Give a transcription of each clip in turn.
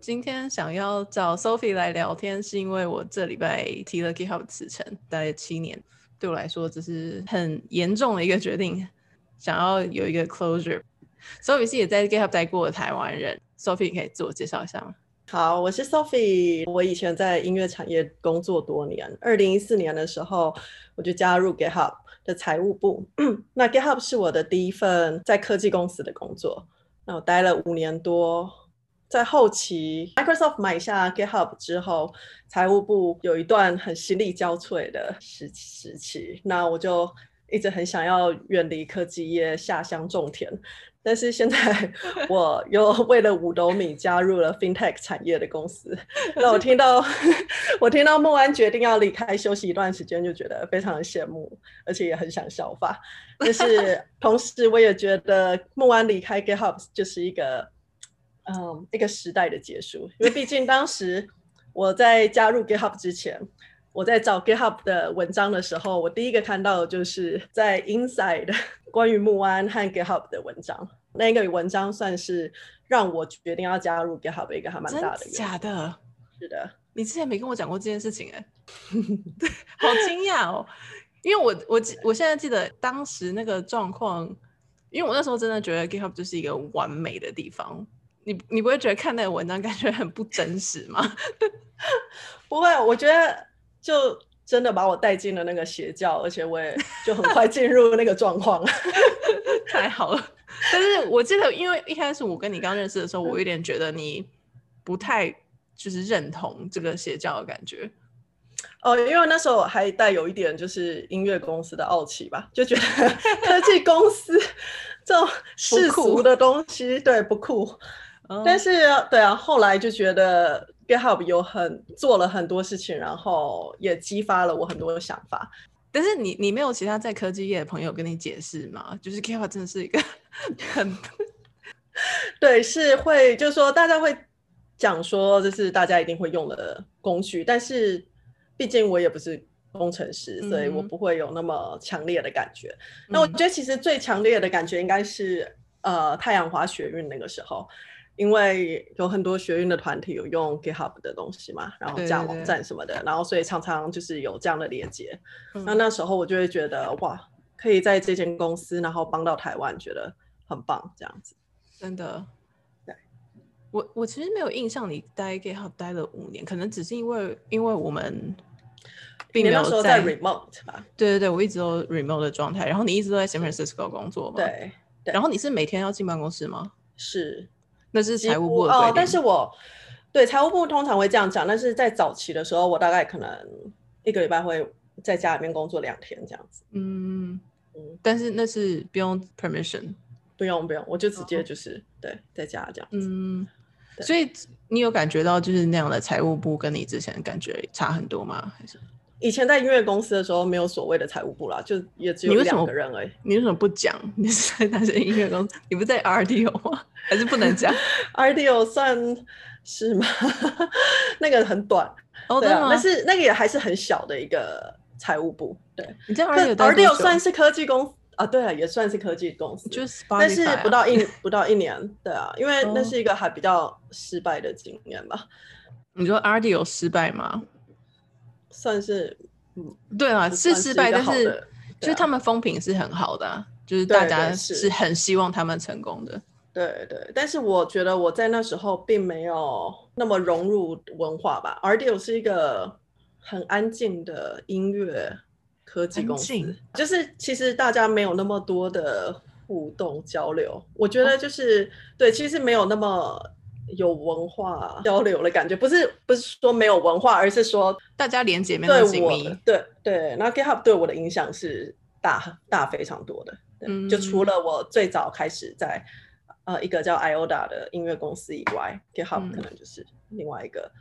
今天想要找 Sophie 来聊天，是因为我这礼拜提了 GitHub 辞呈，待了七年，对我来说这是很严重的一个决定，想要有一个 closure。Sophie 是也在 GitHub 待过的台湾人，Sophie 可以自我介绍一下吗？好，我是 Sophie，我以前在音乐产业工作多年，二零一四年的时候我就加入 GitHub 的财务部。那 GitHub 是我的第一份在科技公司的工作，那我待了五年多。在后期，Microsoft 买下 GitHub 之后，财务部有一段很心力交瘁的时时期。那我就一直很想要远离科技业，下乡种田。但是现在 我又为了五斗米加入了 FinTech 产业的公司。那我听到 我听到孟安决定要离开，休息一段时间，就觉得非常的羡慕，而且也很想效法。但是 同时，我也觉得孟安离开 GitHub 就是一个。嗯，一个时代的结束，因为毕竟当时我在加入 GitHub 之前，我在找 GitHub 的文章的时候，我第一个看到的就是在 Inside 关于木安和 GitHub 的文章。那个文章算是让我决定要加入 GitHub 一个还蛮大的。假的？是的。你之前没跟我讲过这件事情哎，对，好惊讶哦！因为我我我现在记得当时那个状况，因为我那时候真的觉得 GitHub 就是一个完美的地方。你你不会觉得看那个文章感觉很不真实吗？不会，我觉得就真的把我带进了那个邪教，而且我也就很快进入那个状况，太好了。但是我记得，因为一开始我跟你刚认识的时候，我有点觉得你不太就是认同这个邪教的感觉。哦，因为那时候还带有一点就是音乐公司的傲气吧，就觉得科技公司 这种世俗的东西，对，不酷。但是，对啊，后来就觉得 GitHub 有很做了很多事情，然后也激发了我很多的想法。但是你你没有其他在科技业的朋友跟你解释吗？就是 GitHub 真的是一个很 对，是会就是说大家会讲说这是大家一定会用的工具，但是毕竟我也不是工程师，所以我不会有那么强烈的感觉。嗯、那我觉得其实最强烈的感觉应该是呃太阳花学运那个时候。因为有很多学运的团体有用 GitHub 的东西嘛，然后架网站什么的，对对对，然后所以常常就是有这样的连接。嗯、那那时候我就会觉得哇，可以在这间公司，然后帮到台湾，觉得很棒，这样子。真的，对。我我其实没有印象你待 GitHub 待了五年，可能只是因为因为我们并没有在，在 remote 吧？对对对，我一直都 remote 的状态，然后你一直都在 San Francisco 工作嘛？对。对，然后你是每天要进办公室吗？是。那是财务部的哦，但是我对财务部通常会这样讲，但是在早期的时候，我大概可能一个礼拜会在家里面工作两天这样子。嗯嗯，但是那是不用 permission，不用不用，我就直接就是、哦、对在家这样子。嗯，所以你有感觉到就是那样的财务部跟你之前感觉差很多吗？还是以前在音乐公司的时候没有所谓的财务部啦，就也只有两个人而已。你为什么不讲？你是在那些音乐公司，你不在 RDO 吗？还是不能讲？RDO 算是吗？那个很短，哦、对啊，但是那个也还是很小的一个财务部。对，你在 RDO 算是科技公司啊？对啊，也算是科技公司，就是、啊，但是不到一不到一年，对啊，因为那是一个还比较失败的经验吧。你说 RDO 失败吗？算是，嗯，对啊，是失败，但是就是他们风评是很好的、啊，就是大家是很希望他们成功的。对对，但是我觉得我在那时候并没有那么融入文化吧。RDO 是一个很安静的音乐科技公司，就是其实大家没有那么多的互动交流。我觉得就是、哦、对，其实没有那么有文化交流的感觉。不是不是说没有文化，而是说大家连接没有紧密。对对，那 GitHub 对我的影响是大大非常多的。嗯，就除了我最早开始在。呃，一个叫 IODA 的音乐公司以外，GitHub 可能就是另外一个。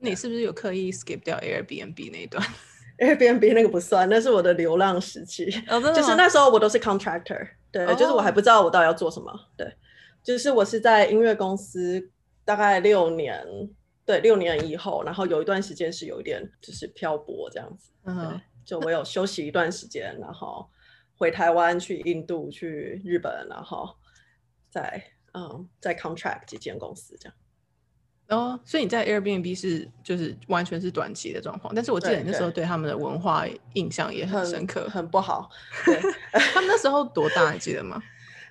嗯、你是不是有刻意 skip 掉 Airbnb 那一段？Airbnb 那个不算，那是我的流浪时期。哦，就是那时候我都是 contractor，对、哦，就是我还不知道我到底要做什么。对，就是我是在音乐公司大概六年，对，六年以后，然后有一段时间是有一点就是漂泊这样子。嗯，就我有休息一段时间，然后回台湾、去印度、去日本，然后。在嗯，在 contract 几间公司这样，哦，所以你在 Airbnb 是就是完全是短期的状况，但是我记得你那时候对他们的文化印象也很深刻，很，很不好。对，他们那时候多大，你记得吗？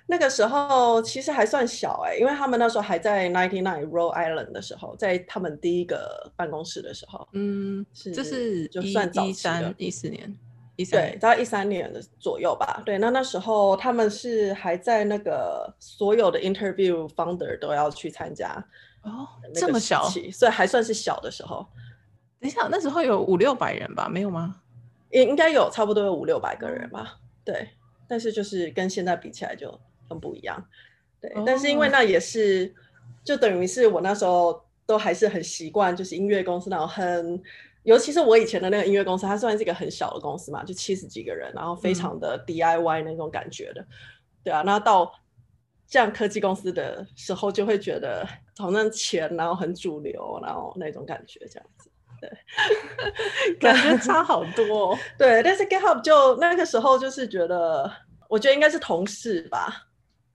那个时候其实还算小哎、欸，因为他们那时候还在 Ninety Nine Rhode Island 的时候，在他们第一个办公室的时候，嗯，是这是就算一三一四年，一三对，大概一三年的左右吧。对，那那时候他们是还在那个所有的 interview founder 都要去参加哦，这么小，所以还算是小的时候。等一下，那时候有五六百人吧？没有吗？应应该有，差不多有五六百个人吧。对，但是就是跟现在比起来就。不一样，对，oh. 但是因为那也是，就等于是我那时候都还是很习惯，就是音乐公司那种很，尤其是我以前的那个音乐公司，它算是一个很小的公司嘛，就七十几个人，然后非常的 DIY 那种感觉的，嗯、对啊，那到这样科技公司的时候，就会觉得好像钱，然后很主流，然后那种感觉这样子，对，感觉差好多，对，但是 GitHub 就那个时候就是觉得，我觉得应该是同事吧。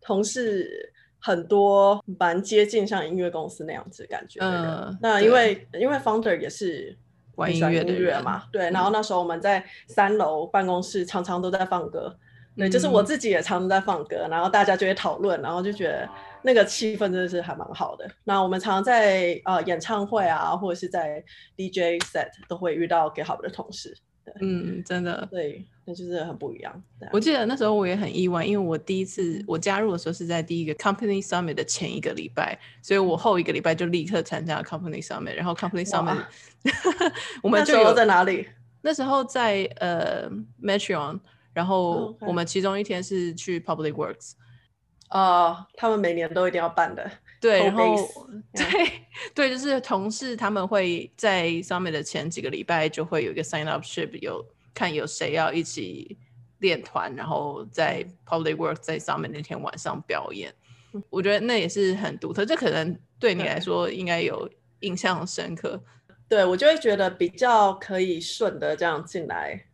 同事很多，蛮接近像音乐公司那样子的感觉的人。嗯、那因为因为 founder 也是玩音乐的人嘛，对。然后那时候我们在三楼办公室常常都在放歌，嗯、对，就是我自己也常常在放歌，然后大家就会讨论，然后就觉得那个气氛真的是还蛮好的。那我们常常在呃演唱会啊，或者是在 DJ set 都会遇到 GitHub 的同事。嗯，真的，对，那就是很不一样。我记得那时候我也很意外，因为我第一次我加入的时候是在第一个 Company Summit 的前一个礼拜，所以我后一个礼拜就立刻参加了 Company Summit，然后 Company Summit 我们就有在哪里？那时候在呃 Metreon，然后我们其中一天是去 Public Works，啊、呃，他们每年都一定要办的。对，然后对对，就是同事他们会在上面的前几个礼拜就会有一个 sign up ship，有看有谁要一起练团，然后在 public work 在上面那天晚上表演。我觉得那也是很独特，这可能对你来说应该有印象深刻。对，我就会觉得比较可以顺的这样进来，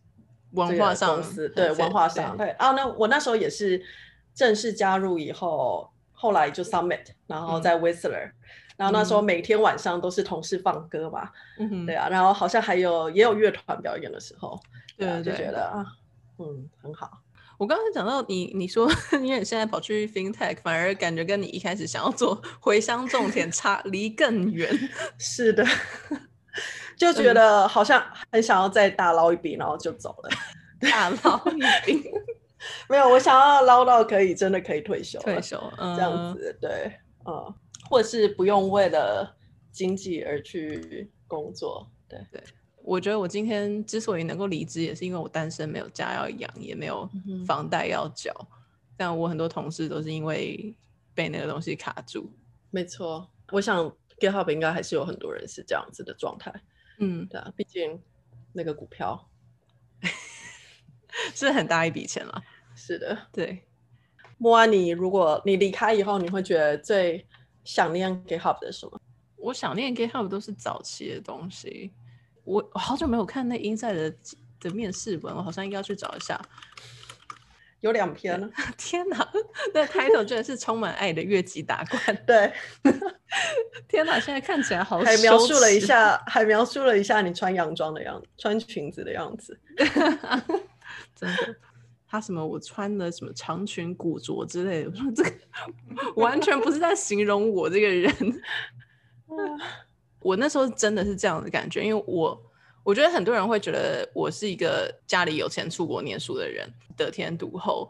文化上对文化上对啊，那我那时候也是正式加入以后。后来就 Summit，然后在 Whistler，、嗯、然后那时候每天晚上都是同事放歌吧，嗯、对啊，然后好像还有也有乐团表演的时候，对，对，对，就觉得啊，嗯，很好。我刚才讲到你，你说 因为你现在跑去 FinTech，反而感觉跟你一开始想要做回乡种田差离更远。是的，就觉得好像很想要再大捞一笔，然后就走了，大捞一笔。没有，我想要捞到可以真的可以退休，退休、嗯、这样子，对，嗯，或者是不用为了经济而去工作，对对。我觉得我今天之所以能够离职，也是因为我单身，没有家要养，也没有房贷要缴。嗯、但我很多同事都是因为被那个东西卡住。没错，我想 GitHub 应该还是有很多人是这样子的状态。嗯，对啊，毕竟那个股票 是很大一笔钱了。是的，对。莫安妮，如果你离开以后，你会觉得最想念 GitHub 的什么？我想念 GitHub 都是早期的东西。我我好久没有看那 Inside 的的面试文，我好像应该要去找一下。有两篇呢。天哪，那开头居然是充满爱的越级打怪。对。天哪，现在看起来好。还描述了一下，还描述了一下你穿洋装的样子，穿裙子的样子。真的。他什么？我穿的什么长裙古着之类的？我 说这个完全不是在形容我这个人。我那时候真的是这样的感觉，因为我我觉得很多人会觉得我是一个家里有钱出国念书的人，得天独厚。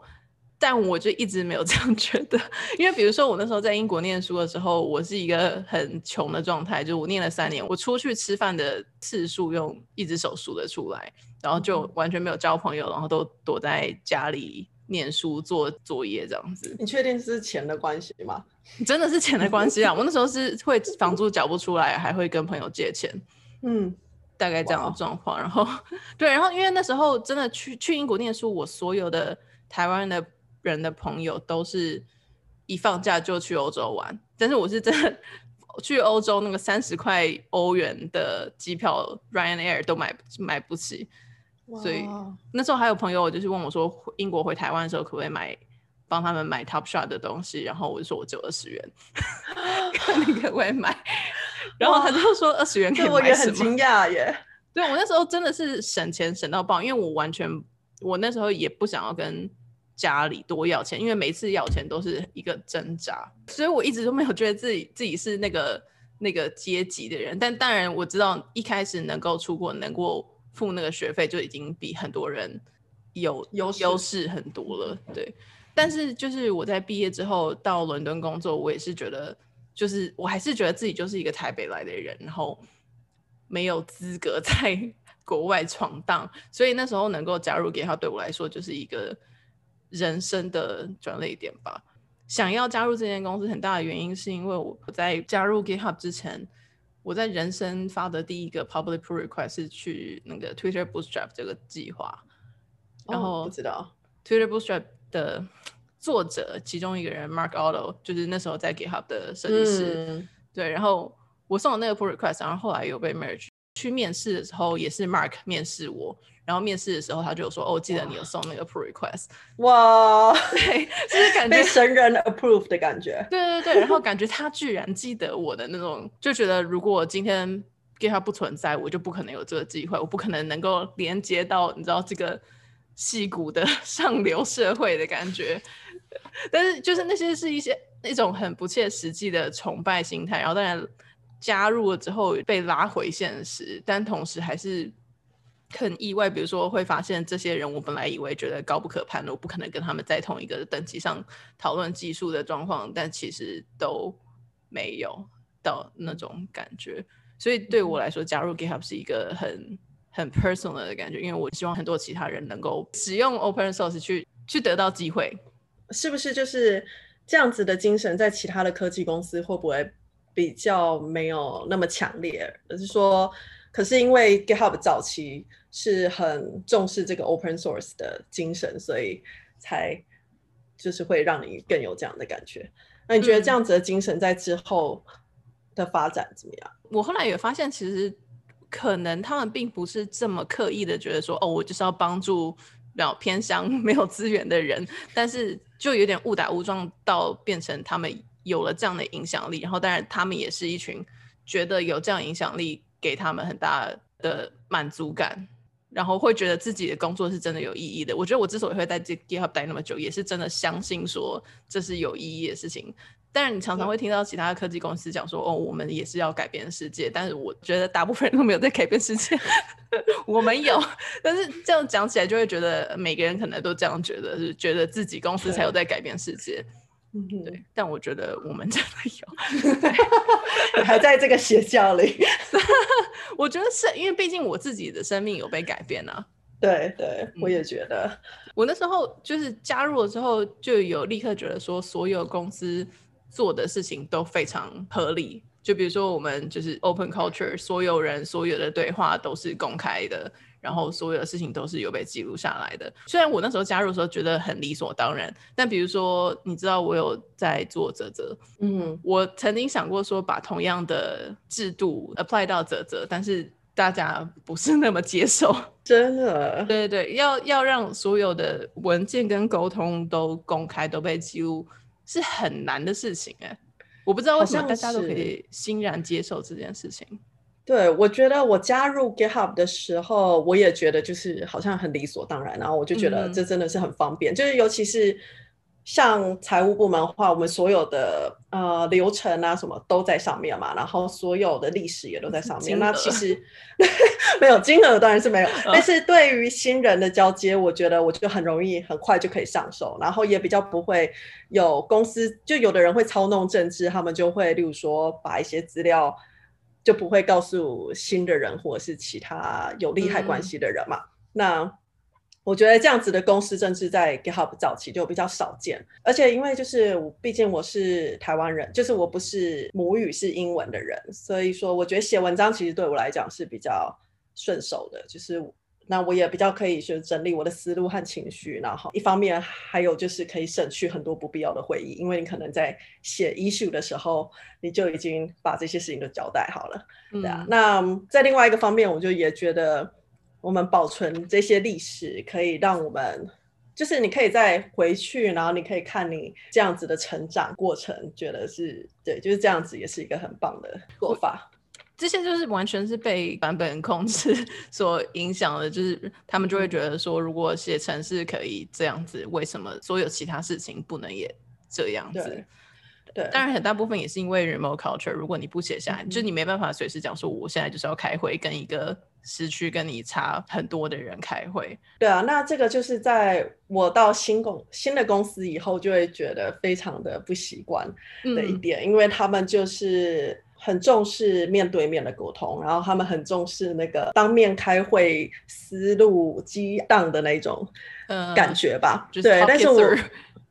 但我就一直没有这样觉得，因为比如说我那时候在英国念书的时候，我是一个很穷的状态，就我念了三年，我出去吃饭的次数用一只手数得出来，然后就完全没有交朋友，然后都躲在家里念书做作业这样子。你确定是钱的关系吗？真的是钱的关系啊！我那时候是会房租缴不出来，还会跟朋友借钱，嗯，大概这样的状况。然后 对，然后因为那时候真的去去英国念书，我所有的台湾的。人的朋友都是一放假就去欧洲玩，但是我是真的去欧洲那个三十块欧元的机票，Ryanair 都买买不起，所以那时候还有朋友，我就是问我说，英国回台湾的时候可不可以买帮他们买 Topshop 的东西，然后我就说我只有二十元，看你可不可以买，然后他就说二十元可以买什么？我也很惊讶耶。对，我那时候真的是省钱省到爆，因为我完全我那时候也不想要跟家里多要钱，因为每次要钱都是一个挣扎，所以我一直都没有觉得自己自己是那个那个阶级的人。但当然我知道一开始能够出国，能够付那个学费，就已经比很多人有优优势很多了。对，但是就是我在毕业之后到伦敦工作，我也是觉得，就是我还是觉得自己就是一个台北来的人，然后。没有资格 在国外闯荡，所以那时候能够加入 GitHub 对我来说就是一个人生的转捩点吧。想要加入这间公司很大的原因是因为我在加入 GitHub 之前，我在人生发的第一个 public pull request 是去那个 Twitter Bootstrap 这个计划。然后、哦、不知道 Twitter Bootstrap 的作者其中一个人 Mark Otto 就是那时候在 GitHub 的设计师，嗯、对，然后。我送了那个 pull request，然后后来有被 merge。去面试的时候也是 Mark 面试我，然后面试的时候他就说：“哦，记得你有送那个 pull request。”哇，对，就是感 觉被神人 approve 的感觉。对对对，然后感觉他居然记得我的那种，就觉得如果今天 GitHub 不存在，我就不可能有这个机会，我不可能能够连接到你知道这个戏骨的 上流社会的感觉。但是就是那些是一些那种很不切实际的崇拜心态，然后当然。加入了之后被拉回现实，但同时还是很意外。比如说会发现这些人，我本来以为觉得高不可攀的，我不可能跟他们在同一个等级上讨论技术的状况，但其实都没有到那种感觉。所以对我来说，加入 GitHub 是一个很很 personal 的感觉，因为我希望很多其他人能够使用 Open Source 去去得到机会。是不是就是这样子的精神，在其他的科技公司会不会？比较没有那么强烈，而是说，可是因为 GitHub 早期是很重视这个 open source 的精神，所以才就是会让你更有这样的感觉。那你觉得这样子的精神在之后的发展怎么样？嗯，我后来也发现，其实可能他们并不是这么刻意的觉得说，哦，我就是要帮助比较偏乡 没有资源的人，但是就有点误打误撞到变成他们。有了这样的影响力，然后当然他们也是一群觉得有这样影响力给他们很大的满足感，然后会觉得自己的工作是真的有意义的。我觉得我之所以会在 GitHub 待那么久，也是真的相信说这是有意义的事情。但是你常常会听到其他的科技公司讲说，哦，我们也是要改变世界，但是我觉得大部分人都没有在改变世界。我们有，但是这样讲起来就会觉得每个人可能都这样觉得，是觉得自己公司才有在改变世界。嗯，对，但我觉得我们真的有，还在这个邪教里。我觉得是因为毕竟我自己的生命有被改变啊。对对，我也觉得。嗯，我那时候就是加入了之后，就有立刻觉得说，所有公司做的事情都非常合理。就比如说，我们就是 open culture，所有人所有的对话都是公开的。然后所有的事情都是有被记录下来的。虽然我那时候加入的时候觉得很理所当然，但比如说，你知道我有在做啧啧，嗯，我曾经想过说把同样的制度 apply 到啧啧，但是大家不是那么接受。真的？对对对，要要让所有的文件跟沟通都公开都被记录，是很难的事情哎。我不知道为什么大家都可以欣然接受这件事情。对，我觉得我加入 GitHub 的时候，我也觉得就是好像很理所当然，然后我就觉得这真的是很方便，嗯、就是尤其是像财务部门的话，我们所有的呃流程啊什么都在上面嘛，然后所有的历史也都在上面。那其实 没有金额当然是没有，但是对于新人的交接，我觉得我就很容易很快就可以上手，然后也比较不会有公司就有的人会操弄政治，他们就会例如说把一些资料。就不会告诉新的人或者是其他有利害关系的人嘛。嗯、那我觉得这样子的公司政治在 GitHub 早期就比较少见，而且因为就是毕竟我是台湾人，就是我不是母语是英文的人，所以说我觉得写文章其实对我来讲是比较顺手的，就是。那我也比较可以去整理我的思路和情绪，然后一方面还有就是可以省去很多不必要的会议，因为你可能在写 issue 的时候，你就已经把这些事情都交代好了，嗯、对啊。那在另外一个方面，我就也觉得我们保存这些历史，可以让我们就是你可以再回去，然后你可以看你这样子的成长过程，觉得是对，就是这样子，也是一个很棒的做法。这些就是完全是被版本控制 所影响的，就是他们就会觉得说，如果写程式可以这样子，为什么所有其他事情不能也这样子？对，对当然很大部分也是因为 remote culture，如果你不写下来，嗯、就你没办法随时讲说，我现在就是要开会，跟一个时区跟你差很多的人开会。对啊，那这个就是在我到新公新的公司以后，就会觉得非常的不习惯的一点，嗯、因为他们就是。很重视面对面的沟通，然后他们很重视那个当面开会思路激荡的那种感觉吧。Uh, 对，但是我，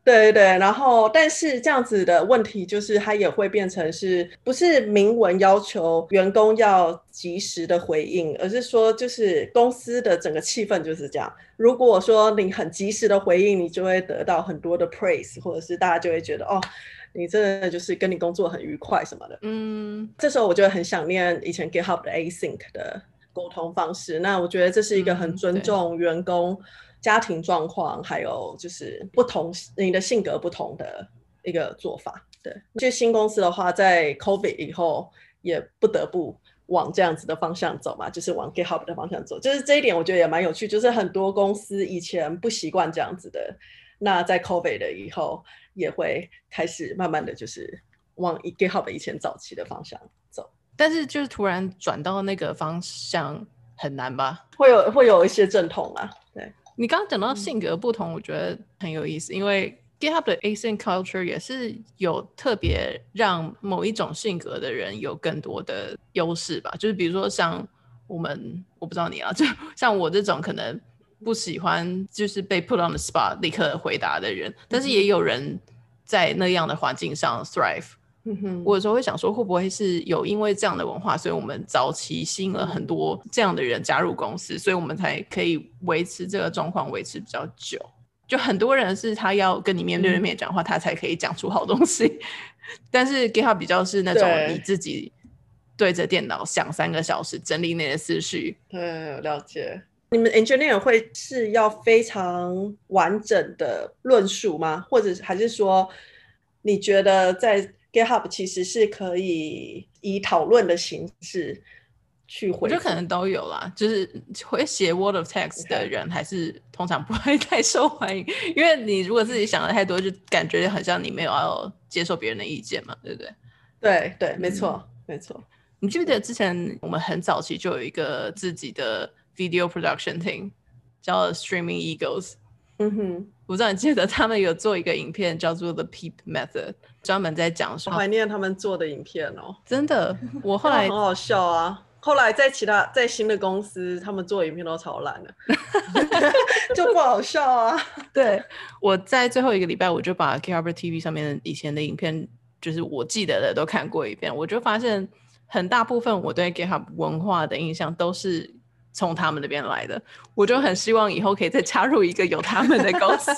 对对，然后但是这样子的问题就是，它也会变成是不是明文要求员工要及时的回应，而是说就是公司的整个气氛就是这样。如果说你很及时的回应，你就会得到很多的 praise，或者是大家就会觉得哦。你真的就是跟你工作很愉快什么的，嗯，这时候我就很想念以前 GitHub 的 Async 的沟通方式。那我觉得这是一个很尊重员工家庭状况，还有就是不同你的性格不同的一个做法。对，就新公司的话，在 COVID 以后也不得不往这样子的方向走嘛，就是往 GitHub 的方向走。就是这一点我觉得也蛮有趣，就是很多公司以前不习惯这样子的，那在 COVID 的以后。也会开始慢慢的就是往 GitHub 以前早期的方向走，但是就是突然转到那个方向很难吧？会有会有一些阵痛啊。对，你刚刚讲到性格不同，嗯、我觉得很有意思，因为 GitHub 的 Asian Culture 也是有特别让某一种性格的人有更多的优势吧。就是比如说像我们，我不知道你啊，就像我这种可能。不喜欢就是被 put on the spot 立刻回答的人，但是也有人在那样的环境上 thrive。嗯哼，我有时候会想说，会不会是有因为这样的文化，所以我们早期吸引了很多这样的人加入公司，所以我们才可以维持这个状况维持比较久。就很多人是他要跟你面对面讲话，嗯、他才可以讲出好东西。但是 GitHub 比较是那种你自己对着电脑想三个小时整理那些思绪。对，了解。你们 engineer 会是要非常完整的论述吗？或者还是说，你觉得在 GitHub 其实是可以以讨论的形式去回？我觉得可能都有啦，就是会写 Word of Text 的人还是通常不会太受欢迎因为你如果自己想的太多，就感觉很像你没有要接受别人的意见嘛，对不对？对对，没错、嗯、没错。你记不记得之前我们很早期就有一个自己的 Video production team 叫 Streaming Eagles，嗯哼，我不知道你记得他们有做一个影片叫做 The Peep Method，专门在讲说，怀念他们做的影片哦，真的，我后来很好笑啊，后来在其他在新的公司，他们做影片都超烂的，就不好笑啊。对，我在最后一个礼拜，我就把 GitHub TV 上面以前的影片，就是我记得的都看过一遍，我就发现很大部分我对 GitHub 文化的印象都是。从他们那边来的，我就很希望以后可以再加入一个有他们的公司。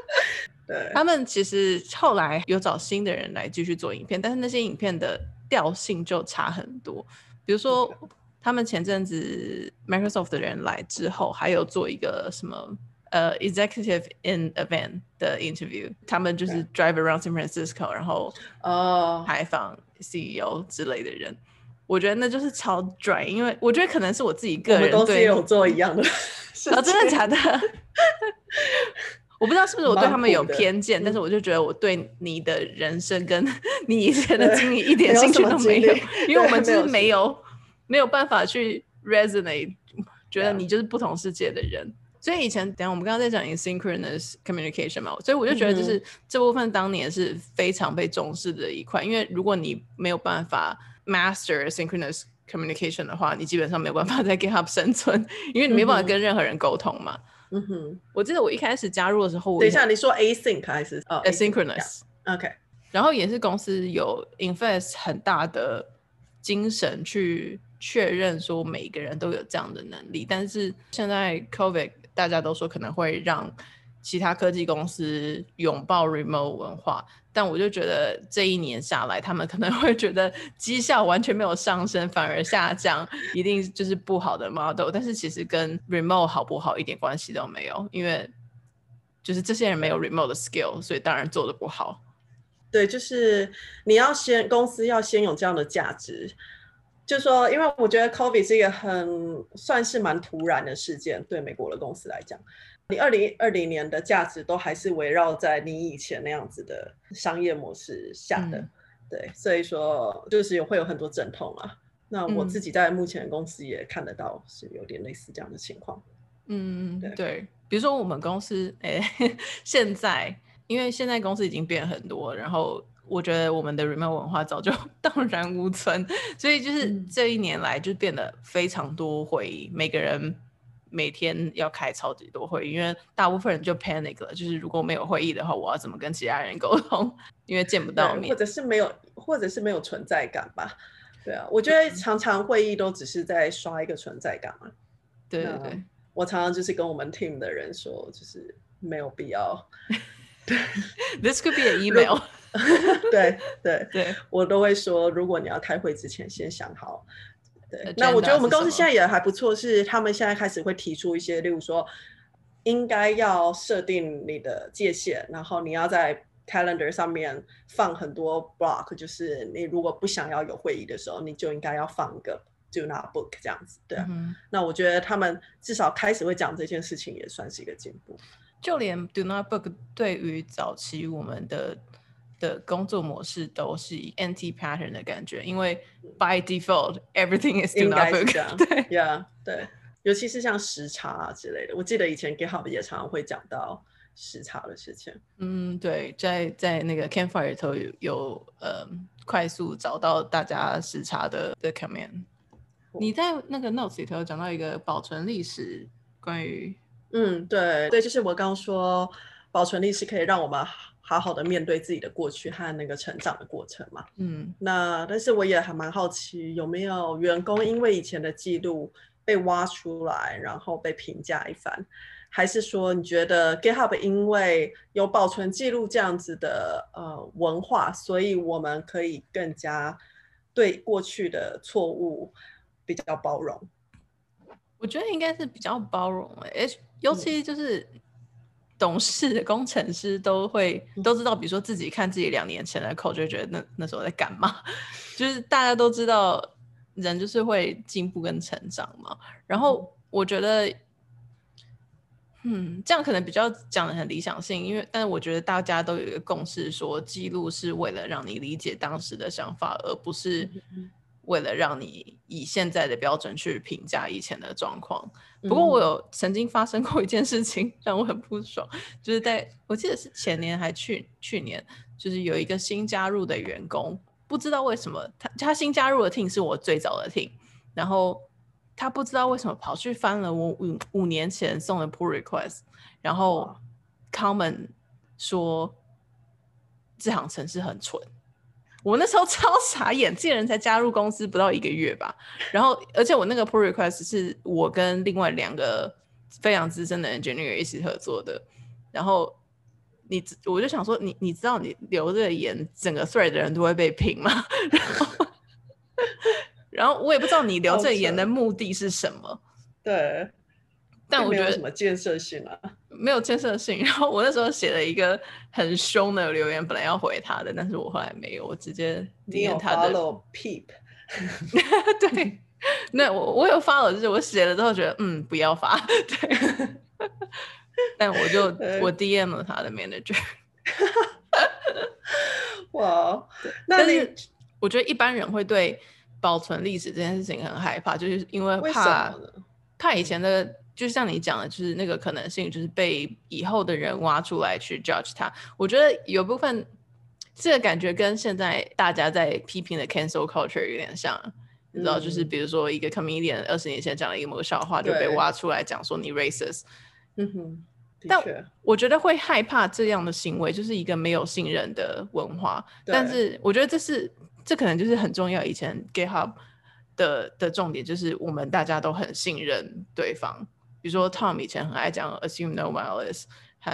对，他们其实后来有找新的人来继续做影片，但是那些影片的调性就差很多。比如说，他们前阵子 Microsoft 的人来之后，还有做一个什么呃、uh, Executive in Event 的 interview，他们就是 drive around San Francisco，然后呃采访 CEO 之类的人。我觉得那就是超拽，因为我觉得可能是我自己个人对，我们公司有做一样的 啊，真的假的？我不知道是不是我对他们有偏见，但是我就觉得我对你的人生跟 你以前的经历一点兴趣都没有，因为我们就是没有没有办法去 resonate，觉得你就是不同世界的人。所以以前等下我们刚刚在讲 asynchronous communication 嘛，所以我就觉得就是这部分当年是非常被重视的一块，因为如果你没有办法。Master synchronous communication 的话，你基本上没有办法在 GitHub 生存，因为你没办法跟任何人沟通嘛。嗯哼，我记得我一开始加入的时候，等一下你说 async 还是、oh, asynchronous？OK，、yeah. 然后也是公司有 invest 很大的精神去确认说每一个人都有这样的能力，但是现在 COVID 大家都说可能会让其他科技公司拥抱 remote 文化。但我就觉得这一年下来，他们可能 会觉得绩效完全没有上升，反而下降，一定就是不好的 model。但是其实跟 remote 好不好一点关系都没有，因为就是这些人没有 remote 的 skill，所以当然做得不好。对，就是你要先公司要先有这样的价值。就说，因为我觉得 COVID 是一个很算是蛮突然的事件，对美国的公司来讲，你二零二零年的价值都还是围绕在你以前那样子的商业模式下的，嗯、对，所以说就是有会有很多阵痛啊。那我自己在目前公司也看得到是有点类似这样的情况。嗯，对，对，比如说我们公司，哎，现在因为现在公司已经变很多，然后我觉得我们的 remote 文化早就 荡然无存，所以就是这一年来就变得非常多会议，每个人每天要开超级多会议，因为大部分人就 panic 了，就是如果没有会议的话，我要怎么跟其他人沟通？因为见不到面，或者是没有，或者是没有存在感吧。对啊，我觉得常常会议都只是在刷一个存在感嘛。对对对。我常常就是跟我们 team 的人说，就是没有必要。对，This could be an email 对对对，我都会说，如果你要开会之前先想好。对，那我觉得我们公司现在也还不错，是他们现在开始会提出一些，例如说，应该要设定你的界限，然后你要在 calendar 上面放很多 block，就是你如果不想要有会议的时候，你就应该要放一个。Do not book 这样子，对啊。嗯、那我觉得他们至少开始会讲这件事情，也算是一个进步。就连 Do not book 对于早期我们的的工作模式都是以 anti pattern 的感觉，因为 by default everything is do not book。对，Yeah，对。尤其是像时差啊之类的，我记得以前 GitHub 也常常会讲到时差的事情。嗯，对，在在那个 Campfire 里头有有呃快速找到大家时差的的 command。你在那个 notes 里头讲到一个保存历史，关于嗯，对对，就是我刚刚说保存历史可以让我们好好的面对自己的过去和那个成长的过程嘛。嗯，那但是我也还蛮好奇，有没有员工因为以前的记录被挖出来，然后被评价一番，还是说你觉得 GitHub 因为有保存记录这样子的呃文化，所以我们可以更加对过去的错误。比较包容，我觉得应该是比较包容哎，尤其就是懂事的工程师都会、嗯、都知道，比如说自己看自己两年前的 code，就觉得那那时候在干嘛？就是大家都知道，人就是会进步跟成长嘛。然后我觉得，嗯，这样可能比较讲的很理想性，因为但是我觉得大家都有一个共识，说记录是为了让你理解当时的想法，而不是。为了让你以现在的标准去评价以前的状况，不过我有曾经发生过一件事情让我很不爽，就是在我记得是前年还去去年，就是有一个新加入的员工，不知道为什么他他新加入的 team 是我最早的 team，然后他不知道为什么跑去翻了我五五年前送的 pull request，然后 comment 说这行程式很蠢。我那时候 超傻眼，这个人才加入公司不到一个月吧，然后而且我那个 pull request 是我跟另外两个非常资深的 engineer 一起合作的，然后你我就想说，你你知道你留这个言，整个 thread 的人都会被评吗？然后，然后我也不知道你留这个言的目的是什么，对。但我觉得什么建设性啊？没有建设性。然后我那时候写了一个很凶的留言，本来要回他的，但是我后来没有，我直接点他的。follow peep。对，那我我有 follow，就是我写了之后觉得嗯不要发，对。但我就 我 DM 了他的 manager。哇，那你我觉得一般人会对保存历史这件事情很害怕，就是因为怕为怕以前的。就像你讲的，就是那个可能性，就是被以后的人挖出来去 judge 他。我觉得有部分这个感觉跟现在大家在批评的 cancel culture 有点像，嗯、你知道，就是比如说一个 comedian 二十年前讲了一个某个笑话，就被挖出来讲说你 racist。嗯哼，但我觉得会害怕这样的行为，就是一个没有信任的文化。但是我觉得这是这可能就是很重要。以前 GitHub 的的重点就是我们大家都很信任对方。比如说，Tom 以前很爱讲 assume no malice 和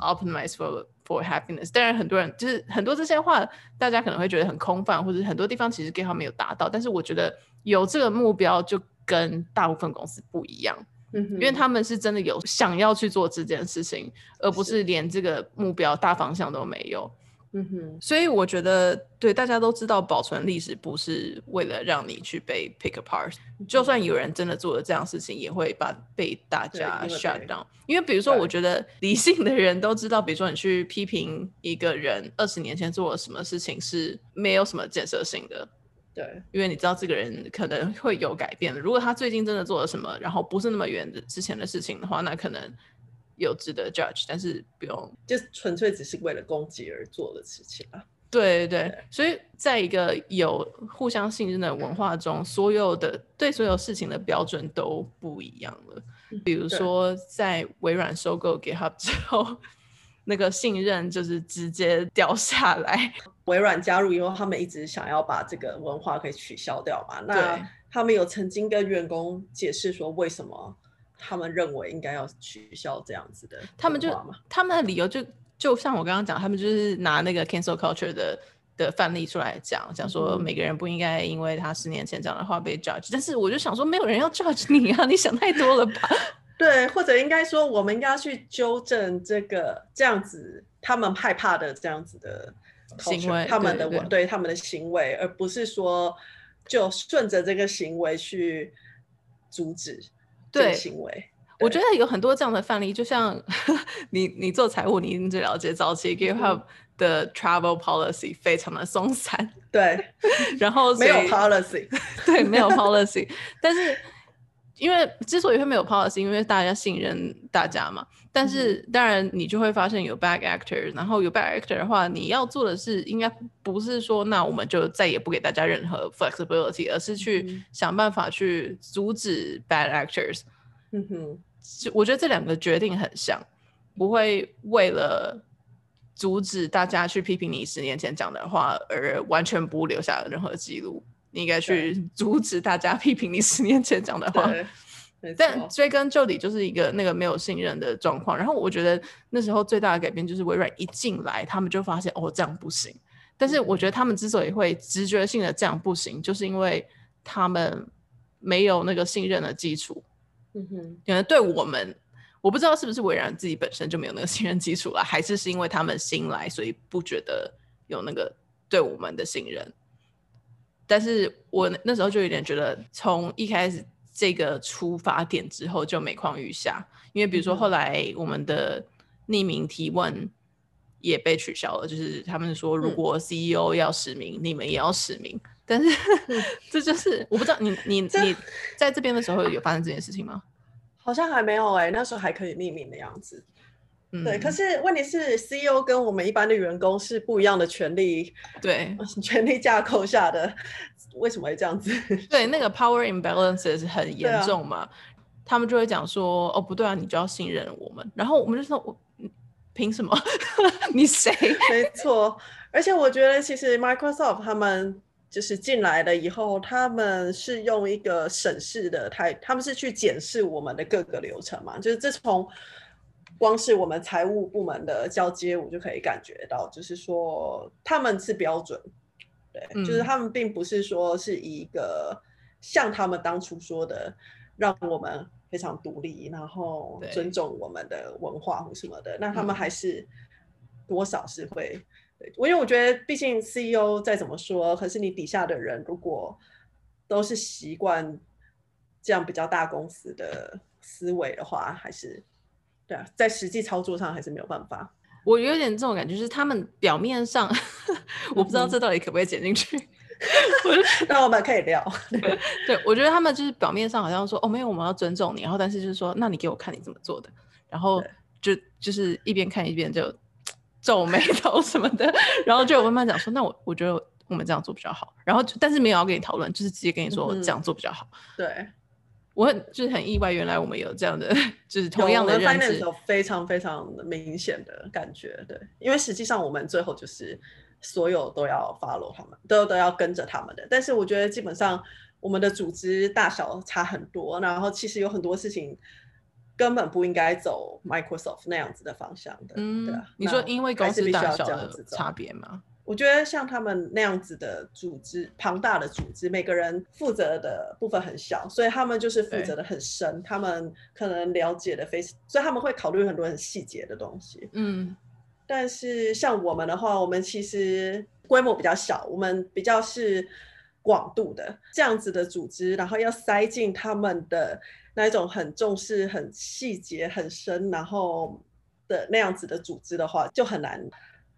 optimize for for happiness。当然，很多人就是很多这些话，大家可能会觉得很空泛，或者很多地方其实 GitHub 没有达到。但是我觉得有这个目标，就跟大部分公司不一样，因为他们是真的有想要去做这件事情，而不是连这个目标大方向都没有。嗯哼，所以我觉得，对，大家都知道，保存历史不是为了让你去被 pick apart。就算有人真的做了这样事情，也会把被大家 shut down。因为比如说，我觉得理性的人都知道，比如说你去批评一个人二十年前做了什么事情是没有什么建设性的。对，因为你知道这个人可能会有改变的。如果他最近真的做了什么，然后不是那么远的之前的事情的话，那可能。有值得 judge，但是不用，就纯粹只是为了攻击而做的事情啊。对对对，所以在一个有互相信任的文化中，所有的对所有事情的标准都不一样了。比如说，在微软收购 GitHub 之后，那个信任就是直接掉下来。微软加入以后，他们一直想要把这个文化可以取消掉嘛？那他们有曾经跟员工解释说为什么？他们认为应该要取消这样子的，他们就他们的理由就就像我刚刚讲，他们就是拿那个 cancel culture 的的范例出来讲，讲说每个人不应该因为他十年前讲的话被 judge，但是我就想说，没有人要 judge 你啊，你想太多了吧？对，或者应该说，我们应该要去纠正这个这样子他们害怕的这样子的行为，他们的对，对，对他们的行为，而不是说就顺着这个行为去阻止。对行为，我觉得有很多这样的范例，就像 你你做财务，你一定最了解早期 GitHub 的 travel policy 非常的松散，对，然后 没有 policy，对，没有 policy，但是因为之所以会没有 policy，因为大家信任大家嘛，但是当然你就会发现有 bad actor，然后有 bad actor 的话，你要做的是应该不是说那我们就再也不给大家任何 flexibility，而是去想办法去阻止 bad actors。嗯哼，我觉得这两个决定很像，不会为了阻止大家去批评你十年前讲的话而完全不留下任何记录。你应该去阻止大家 批评你十年前讲的话。但追根究底就是一个那个没有信任的状况。然后我觉得那时候最大的改变就是微软一进来，他们就发现哦，这样不行。但是我觉得他们之所以会直觉性的这样不行，就是因为他们没有那个信任的基础。嗯哼，可能对我们，我不知道是不是微软自己本身就没有那个信任基础了，还是是因为他们新来，所以不觉得有那个对我们的信任。但是我那时候就有点觉得，从一开始这个出发点之后就每况愈下，因为比如说后来我们的匿名提问也被取消了，就是他们说如果 CEO 要实名，嗯、你们也要实名。但是，这就是 我不知道你你你在这边的时候有发生这件事情吗？好像还没有哎、欸，那时候还可以匿名的样子。嗯、对，可是问题是，CEO 跟我们一般的员工是不一样的权利，对，权力架构下的，为什么会这样子？对，那个 power imbalances 很严重嘛，啊、他们就会讲说，哦，不对啊，你就要信任我们。然后我们就说，我凭什么？你谁？没错，而且我觉得其实 Microsoft 他们。就是进来了以后，他们是用一个审视的态，他们是去检视我们的各个流程嘛。就是这从光是我们财务部门的交接，我就可以感觉到，就是说他们是标准，对，嗯、就是他们并不是说是一个像他们当初说的，让我们非常独立，然后尊重我们的文化或什么的。那他们还是多少是会。我因为我觉得，毕竟 CEO 再怎么说，可是你底下的人如果都是习惯这样比较大公司的思维的话，还是对啊，在实际操作上还是没有办法。我有点这种感觉，就是他们表面上，我不知道这到底可不可以剪进去。那我们可以聊。对，对，我觉得他们就是表面上好像说哦，没有，我们要尊重你，然后但是就是说，那你给我看你怎么做的，然后就就是一边看一边就。皱眉头什么的，然后就慢慢讲说，那我我觉得我们这样做比较好。然后但是没有要跟你讨论，就是直接跟你说这样做比较好。嗯、对，我很就是很意外，原来我们有这样的就是同样的认知，有非常非常明显的感觉。对，因为实际上我们最后就是所有都要 follow 他们，都都要跟着他们的。但是我觉得基本上我们的组织大小差很多，然后其实有很多事情。根本不应该走 Microsoft 那样子的方向的，嗯、对啊。你说因为公司大小的差别吗？我觉得像他们那样子的组织，庞大的组织，每个人负责的部分很小，所以他们就是负责的很深，他们可能了解的非常，所以他们会考虑很多很细节的东西。嗯，但是像我们的话，我们其实规模比较小，我们比较是广度的这样子的组织，然后要塞进他们的那一种很重视、很细节、很深，然后的那样子的组织的话，就很难。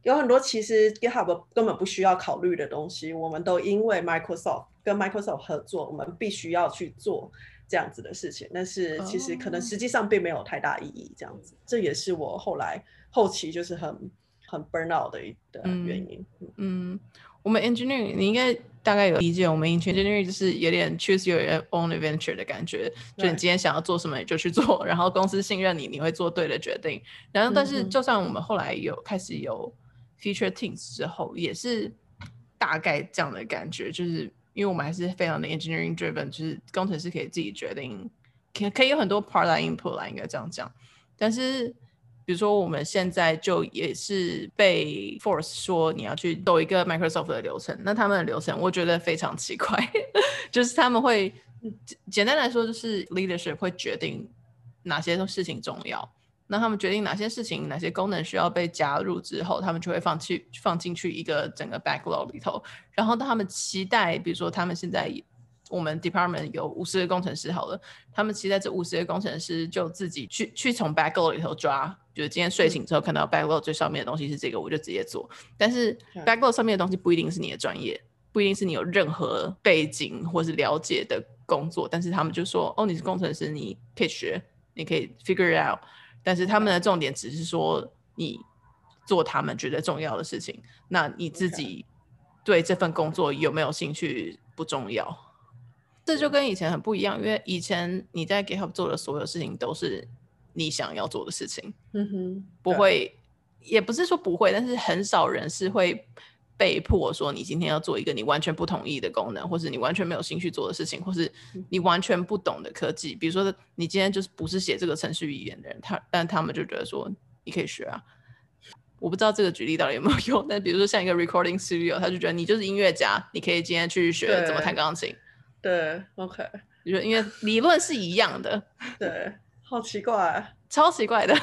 有很多其实 GitHub 根本不需要考虑的东西，我们都因为 Microsoft 跟 Microsoft 合作，我们必须要去做这样子的事情。但是其实可能实际上并没有太大意义，这样子。这也是我后来后期就是很很 burn out 的一的原因。嗯，嗯，我们 engineering 你应该大概有理解，我们 engineering 就是有点 choose your own adventure 的感觉，就你今天想要做什么你就去做，然后公司信任你，你会做对的决定。然后但是就算我们后来有开始有 Feature teams 之后也是大概这样的感觉，就是因为我们还是非常的 engineering driven，就是工程师可以自己决定，可可以有很多 part line input 啦，应该这样讲。但是比如说我们现在就也是被 force 说你要去走一个 Microsoft 的流程，那他们的流程我觉得非常奇怪，就是他们会简单来说就是 leadership 会决定哪些事情重要。那他们决定哪些事情、哪些功能需要被加入之后，他们就会放去放进去一个整个 backlog 里头。然后他们期待，比如说他们现在我们 department 有五十个工程师好了，他们期待这五十个工程师就自己去去从 backlog 里头抓，就是今天睡醒之后看到 backlog 最上面的东西是这个，我就直接做。但是 backlog 上面的东西不一定是你的专业，不一定是你有任何背景或是了解的工作，但是他们就说，哦，你是工程师，你可以学，你可以 figure it out。但是他们的重点只是说你做他们觉得重要的事情，那你自己对这份工作有没有兴趣不重要。这就跟以前很不一样，因为以前你在 GitHub 做的所有事情都是你想要做的事情，嗯哼，不会，也不是说不会，但是很少人是会。被迫说你今天要做一个你完全不同意的功能，或是你完全没有兴趣做的事情，或是你完全不懂的科技。比如说，你今天就是不是写这个程序语言的人，他但他们就觉得说你可以学啊。我不知道这个举例到底有没有用，但比如说像一个 recording studio，他就觉得你就是音乐家，你可以今天去学怎么弹钢琴。对，OK，因为因为理论是一样的。对，好奇怪，超奇怪的。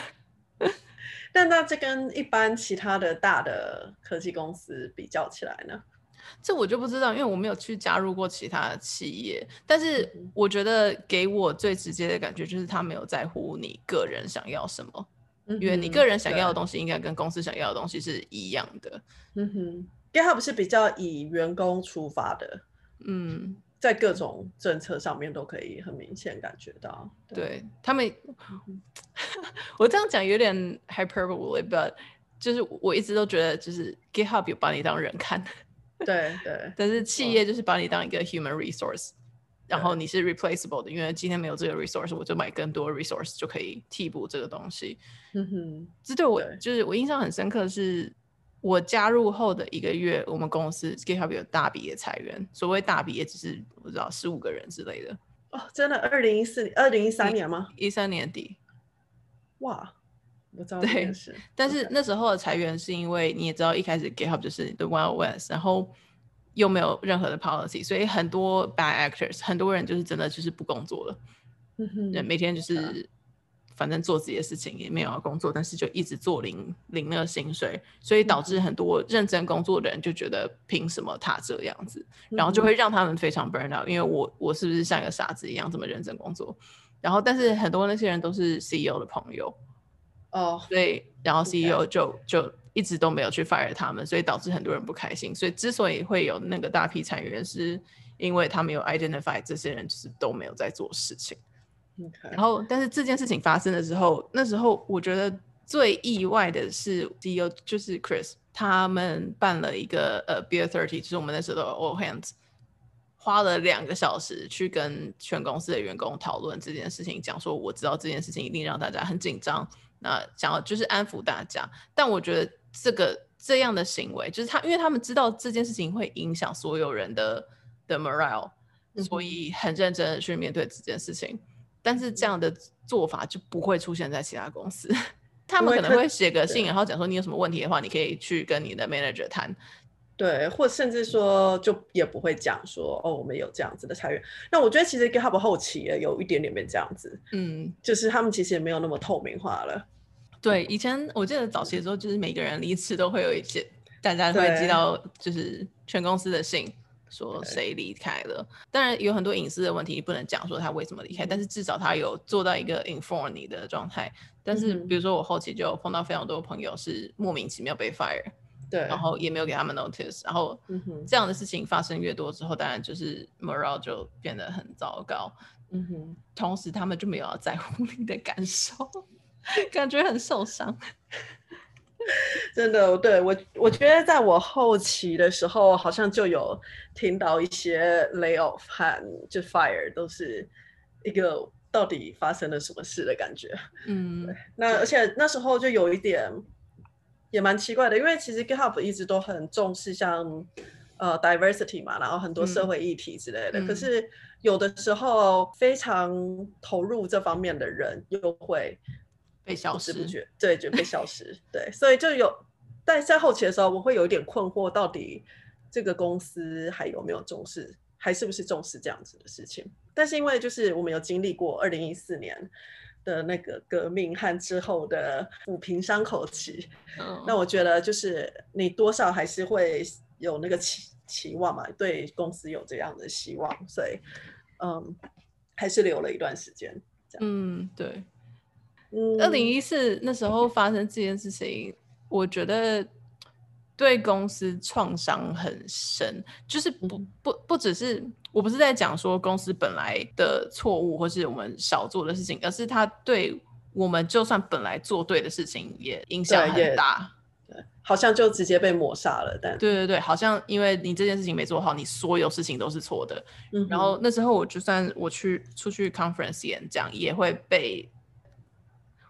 但那这跟一般其他的大的科技公司比较起来呢？这我就不知道，因为我没有去加入过其他的企业。但是我觉得给我最直接的感觉就是他没有在乎你个人想要什么，嗯、因为你个人想要的东西应该跟公司想要的东西是一样的。嗯哼，GitHub 是比较以员工出发的，嗯。在各种政策上面都可以很明显感觉到，对，对他们，我这样讲有点 hyperbole，but 就是我一直都觉得，就是 GitHub 有把你当人看，对对，但是企业就是把你当一个 human resource，然后你是 replaceable 的，因为今天没有这个 resource，我就买更多 resource 就可以替补这个东西。嗯哼，这对我就是我印象很深刻是。我加入后的一个月，我们公司 GitHub 有大笔的裁员。所谓大笔，也只是不知道十五个人之类的。哦，真的？二零一四年、二零一三年吗？一三年底。哇，我知道这件事。但是那时候的裁员是因为你也知道，一开始 GitHub 就是 the Wild West，然后又没有任何的 policy，所以很多 bad actors，很多人就是真的就是不工作了。嗯哼，每天就是。反正做自己的事情也没有要工作，但是就一直做零零那个薪水，所以导致很多认真工作的人就觉得凭什么他这样子，然后就会让他们非常 burn out。因为我我是不是像一个傻子一样这么认真工作？然后但是很多那些人都是 CEO 的朋友哦，oh, 所以然后 CEO 就就一直都没有去 fire 他们，所以导致很多人不开心。所以之所以会有那个大批裁员，是因为他们有 identify 这些人就是都没有在做事情。然后，但是这件事情发生的时候，那时候我觉得最意外的是，CEO 就是 Chris，他们办了一个呃 Beer Thirty，就是我们那时候的 All Hands，花了两个小时去跟全公司的员工讨论这件事情，讲说我知道这件事情一定让大家很紧张，那想要就是安抚大家，但我觉得这个这样的行为，就是他因为他们知道这件事情会影响所有人的的 morale，所以很认真的去面对这件事情。但是这样的做法就不会出现在其他公司，他们可能会写个信，然后讲说你有什么问题的话，你可以去跟你的 manager 谈，对，或甚至说就也不会讲说哦，我们有这样子的裁员。那我觉得其实 GitHub 后期也有一点点变这样子，嗯，就是他们其实也没有那么透明化了。对，以前我记得早期的时候，就是每个人离职都会有一些，大家会寄到就是全公司的信，说谁离开了。当然有很多隐私的问题，不能讲说他为什么离开，但是至少他有做到一个 inform 你的状态。但是比如说我后期就碰到非常多朋友是莫名其妙被 fire，对，然后也没有给他们 notice，然后这样的事情发生越多之后，当然就是 morale 就变得很糟糕。嗯哼，同时他们就没有要在乎你的感受。感觉很受伤，真的。对我，我觉得在我后期的时候，好像就有听到一些 layoff 和就 fire，都是一个到底发生了什么事的感觉。嗯，那而且那时候就有一点也蛮奇怪的，因为其实 GitHub 一直都很重视像呃 diversity 嘛，然后很多社会议题之类的。嗯、可是有的时候非常投入这方面的人又会。被消失，不觉对，就被消失，对，所以就有，但在后期的时候，我会有一点困惑，到底这个公司还有没有重视，还是不是重视这样子的事情？但是因为就是我们有经历过二零一四年的那个革命和之后的抚平伤口期，嗯，那我觉得就是你多少还是会有那个期期望嘛，对公司有这样的希望，所以嗯，还是留了一段时间，嗯，对。二零一四那时候发生这件事情，我觉得对公司创伤很深，就是不不不只是我不是在讲说公司本来的错误或是我们少做的事情，而是他对我们就算本来做对的事情也影响很大，对，好像就直接被抹杀了。但对对对，好像因为你这件事情没做好，你所有事情都是错的。嗯，然后那时候我就算我去出去 conference 演讲，也会被。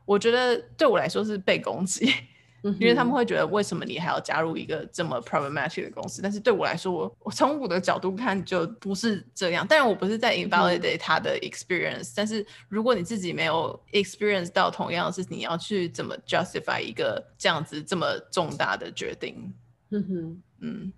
我觉得对我来说是被攻击，因为他们会觉得为什么你还要加入一个这么 problematic 的公司？但是对我来说，我我从我的角度看就不是这样。当然，我不是在 invalidate 他的 experience，嗯，但是如果你自己没有 experience 到同样的事情，你要去怎么 justify 一个这样子这么重大的决定？嗯哼，嗯，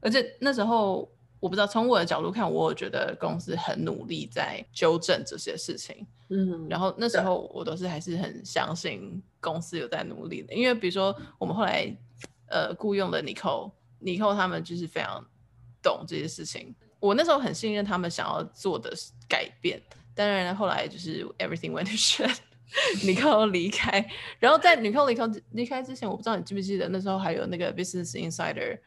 而且那时候。我不知道，从我的角度看，我觉得公司很努力在纠正这些事情。嗯，然后那时候我都是还是很相信公司有在努力的，因为比如说我们后来呃雇佣了 Nicole，Nicole 他们就是非常懂这些事情。我那时候很信任他们想要做的改变，当然后来就是 everything went to shit，Nicole 离开。然后在 Nicole 离开离开之前，我不知道你记不记得那时候还有那个 Business Insider。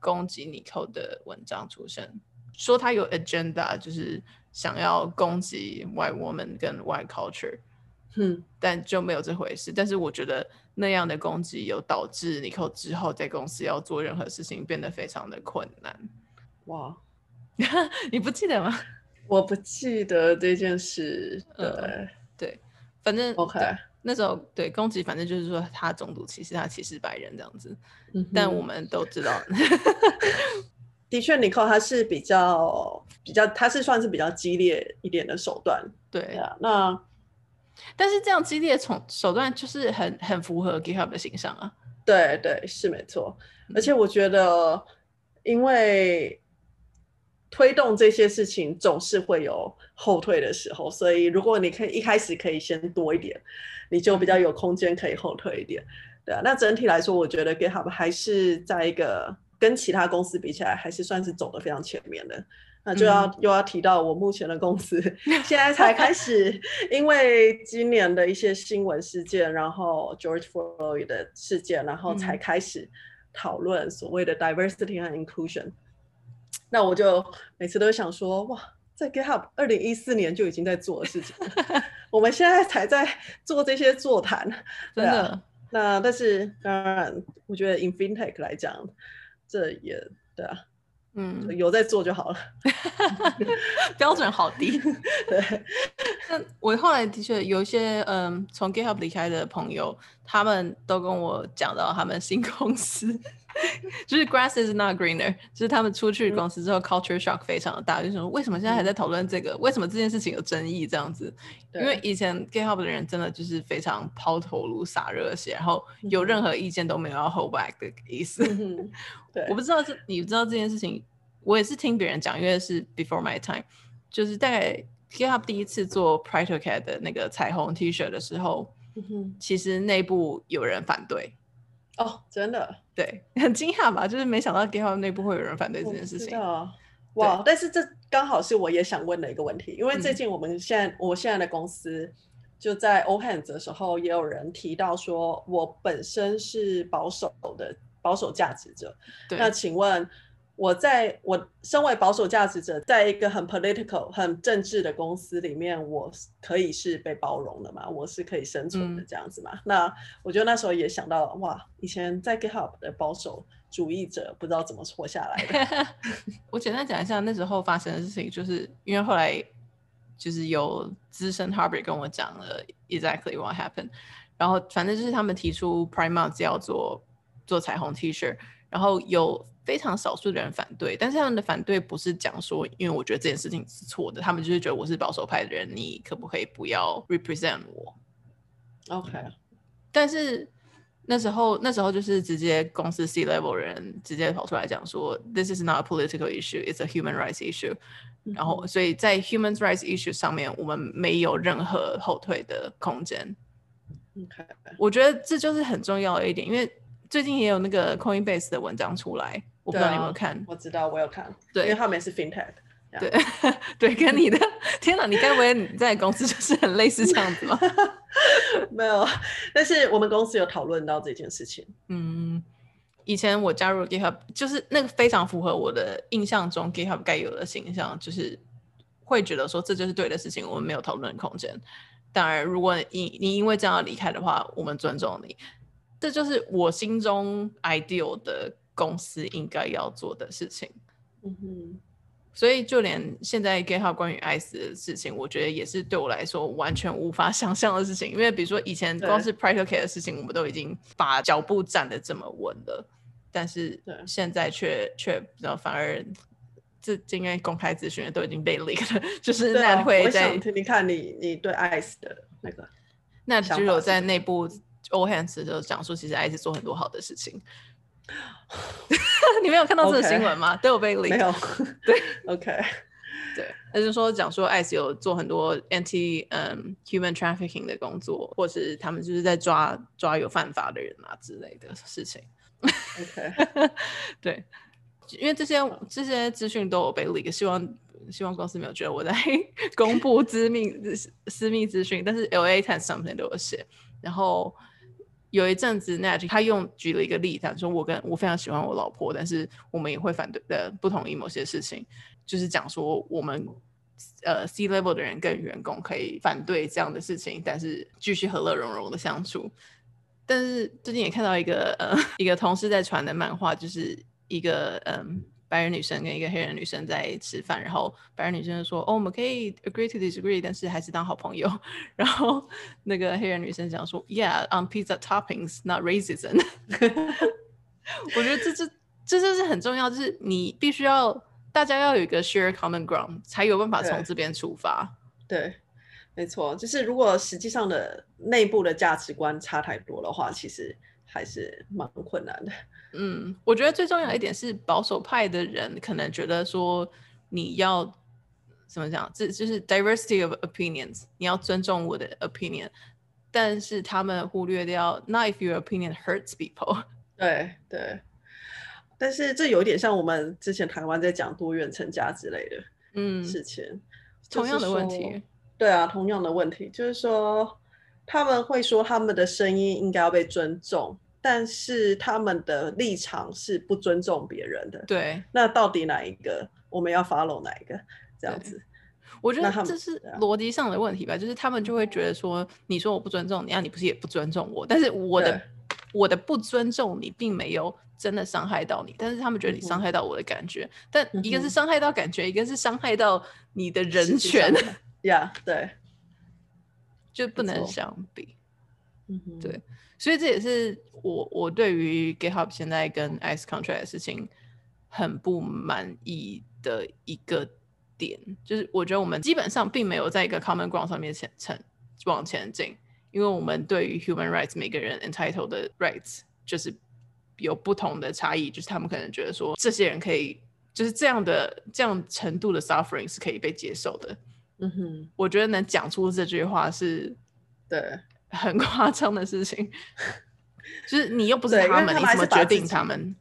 攻击 Nicole 的文章出现，说他有 agenda，就是想要攻击 white woman 跟 white culture，嗯，但就没有这回事。但是我觉得那样的攻击有导致 Nicole 之后在公司要做任何事情变得非常的困难。哇，你不记得吗？我不记得这件事。对、嗯、对，反正 OK。那时候对攻击，反正就是说他种族歧视，他歧视白人这样子。嗯、但我们都知道，的确，Nicole 他是比较比较，他是算是比较激烈一点的手段。对啊，那但是这样激烈从手段就是很很符合 GitHub 的形象啊。对对，是没错。而且我觉得，因为推动这些事情总是会有后退的时候，所以如果你可以一开始可以先多一点。你就比较有空间可以后退一点，对啊。那整体来说，我觉得 GitHub 还是在一个跟其他公司比起来，还是算是走得非常前面的。那就要、嗯、又要提到我目前的公司，现在才开始，因为今年的一些新闻事件，然后 George Floyd 的事件，然后才开始讨论所谓的 diversity 和 inclusion。那我就每次都想说，哇。在 GitHub 二零一四年就已经在做的事情，我们现在才在做这些座谈，真的。啊、那但是当然，我觉得 in FinTech 来讲，这也对啊，嗯，有在做就好了。标准好低。对。那我后来的确有一些嗯，从 GitHub 离开的朋友，他们都跟我讲到他们新公司。就是 grass is not greener，就是他们出去公司之后、嗯、culture shock 非常的大，就是说为什么现在还在讨论这个、嗯？为什么这件事情有争议？这样子，因为以前 GitHub 的人真的就是非常抛头颅洒热血，然后有任何意见都没有要 hold back 的意思。嗯、对，我不知道这你知道这件事情，我也是听别人讲，因为是 before my time，就是大概 GitHub 第一次做 PrideCat 的那个彩虹 T 恤的时候。嗯，其实内部有人反对。哦，真的，对，很惊讶吧？就是没想到 GitHub 内部会有人反对这件事情。哇！但是这刚好是我也想问的一个问题，因为最近我们现在、嗯、我现在的公司就在 All Hands 的时候，也有人提到说，我本身是保守的保守价值者。那请问？我在我身为保守价值者，在一个很 political、很政治的公司里面，我可以是被包容的嘛？我是可以生存的这样子嘛？嗯、那我觉得那时候也想到，哇，以前在 GitHub 的保守主义者不知道怎么活下来的。我简单讲一下那时候发生的事情，就是因为后来就是有资深 Harbor 跟我讲了 exactly what happened，然后反正就是他们提出 Prime Month 要做做彩虹 T 恤，然后有。非常少数的人反对，但是他们的反对不是讲说，因为我觉得这件事情是错的，他们就是觉得我是保守派的人，你可不可以不要 represent 我？OK。但是那时候，那时候就是直接公司 C level 人直接跑出来讲说，This is not a political issue, it's a human rights issue。然后，所以在 human rights issue 上面，我们没有任何后退的空间。OK。我觉得这就是很重要的一点，因为最近也有那个 Coinbase 的文章出来。我不知道你有没有看？啊、我知道，我有看。对，因为他们也是 FinTech。对 对，跟你的天哪，你该不会你在公司就是很类似这样子吗？没有，但是我们公司有讨论到这件事情。嗯，以前我加入 GitHub，就是那个非常符合我的印象中 GitHub 该有的形象，就是会觉得说这就是对的事情，我们没有讨论空间。当然，如果你你因为这样离开的话，我们尊重你。这就是我心中 ideal 的。公司应该要做的事情，嗯哼，所以就连现在 GitHub 关于 ICE 的事情，我觉得也是对我来说完全无法 想象的事情。因为比如说以前光是 PracticeKit 的事情，我们都已经把脚步站得这么稳了，但是现在却却比较反而这这应该公开咨询的都已经被 leak 了，就是那会在你看你你对 ICE 的那个，那只有在内部 All Hands 就讲说，其实 ICE 做很多好的事情。你没有看到这个新闻吗？都有被 leak。没有。对，OK。对，那就是说讲说 ICE 有做很多 anti 嗯、um, human trafficking 的工作，或是他们就是在抓抓有犯法的人啊之类的事情。OK。对，因为这些这些资讯都有被 leak，希望希望公司没有觉得我在公布私密私密资讯，但是 LA Times 上面都有写，然后。有一阵子，Nat 他用举了一个例子，他说我跟我非常喜欢我老婆，但是我们也会反对的，不同意某些事情，就是讲说我们呃 C level 的人跟员工可以反对这样的事情，但是继续和乐融融的相处。但是最近也看到一个呃 一个同事在传的漫画，就是一个嗯。呃白人女生跟一个黑人女生在吃饭，然后白人女生就说：“哦，我们可以 agree to disagree，但是还是当好朋友。”然后那个黑人女生讲说：“Yeah，on pizza toppings, not racism。”我觉得这这这就是很重要，就是你必须要大家要有一个 share common ground，才有办法从这边出发。对，对，没错，就是如果实际上的内部的价值观差太多的话，其实还是蛮困难的。嗯，我觉得最重要一点是保守派的人可能觉得说你要怎么讲，这就是 diversity of opinions，你要尊重我的 opinion，但是他们忽略掉 not if your opinion hurts people。对对，但是这有点像我们之前台湾在讲多元成家之类的嗯事情，嗯，同样的问题。对啊，同样的问题，就是说他们会说他们的声音应该要被尊重。但是他们的立场是不尊重别人的，对。那到底哪一个我们要 follow 哪一个？这样子，我觉得这是逻辑上的问题吧。就是他们就会觉得说，你说我不尊重你，啊，你不是也不尊重我？但是我的我的不尊重你，并没有真的伤害到你，但是他们觉得你伤害到我的感觉。嗯、但一个是伤害到感觉，嗯、一个是伤害到你的人权。呀，yeah, 对，就不能相比。嗯哼，对。所以这也是我我对于 GitHub 现在跟 ICE Contract 的事情很不满意的一个点，就是我觉得我们基本上并没有在一个 common ground 上面前前往前进，因为我们对于 human rights 每个人 entitled 的 rights 就是有不同的差异，就是他们可能觉得说这些人可以就是这样的这样程度的 suffering 是可以被接受的。嗯哼，我觉得能讲出这句话是，对。很夸张的事情，就是你又不是他们，你怎么决定他们？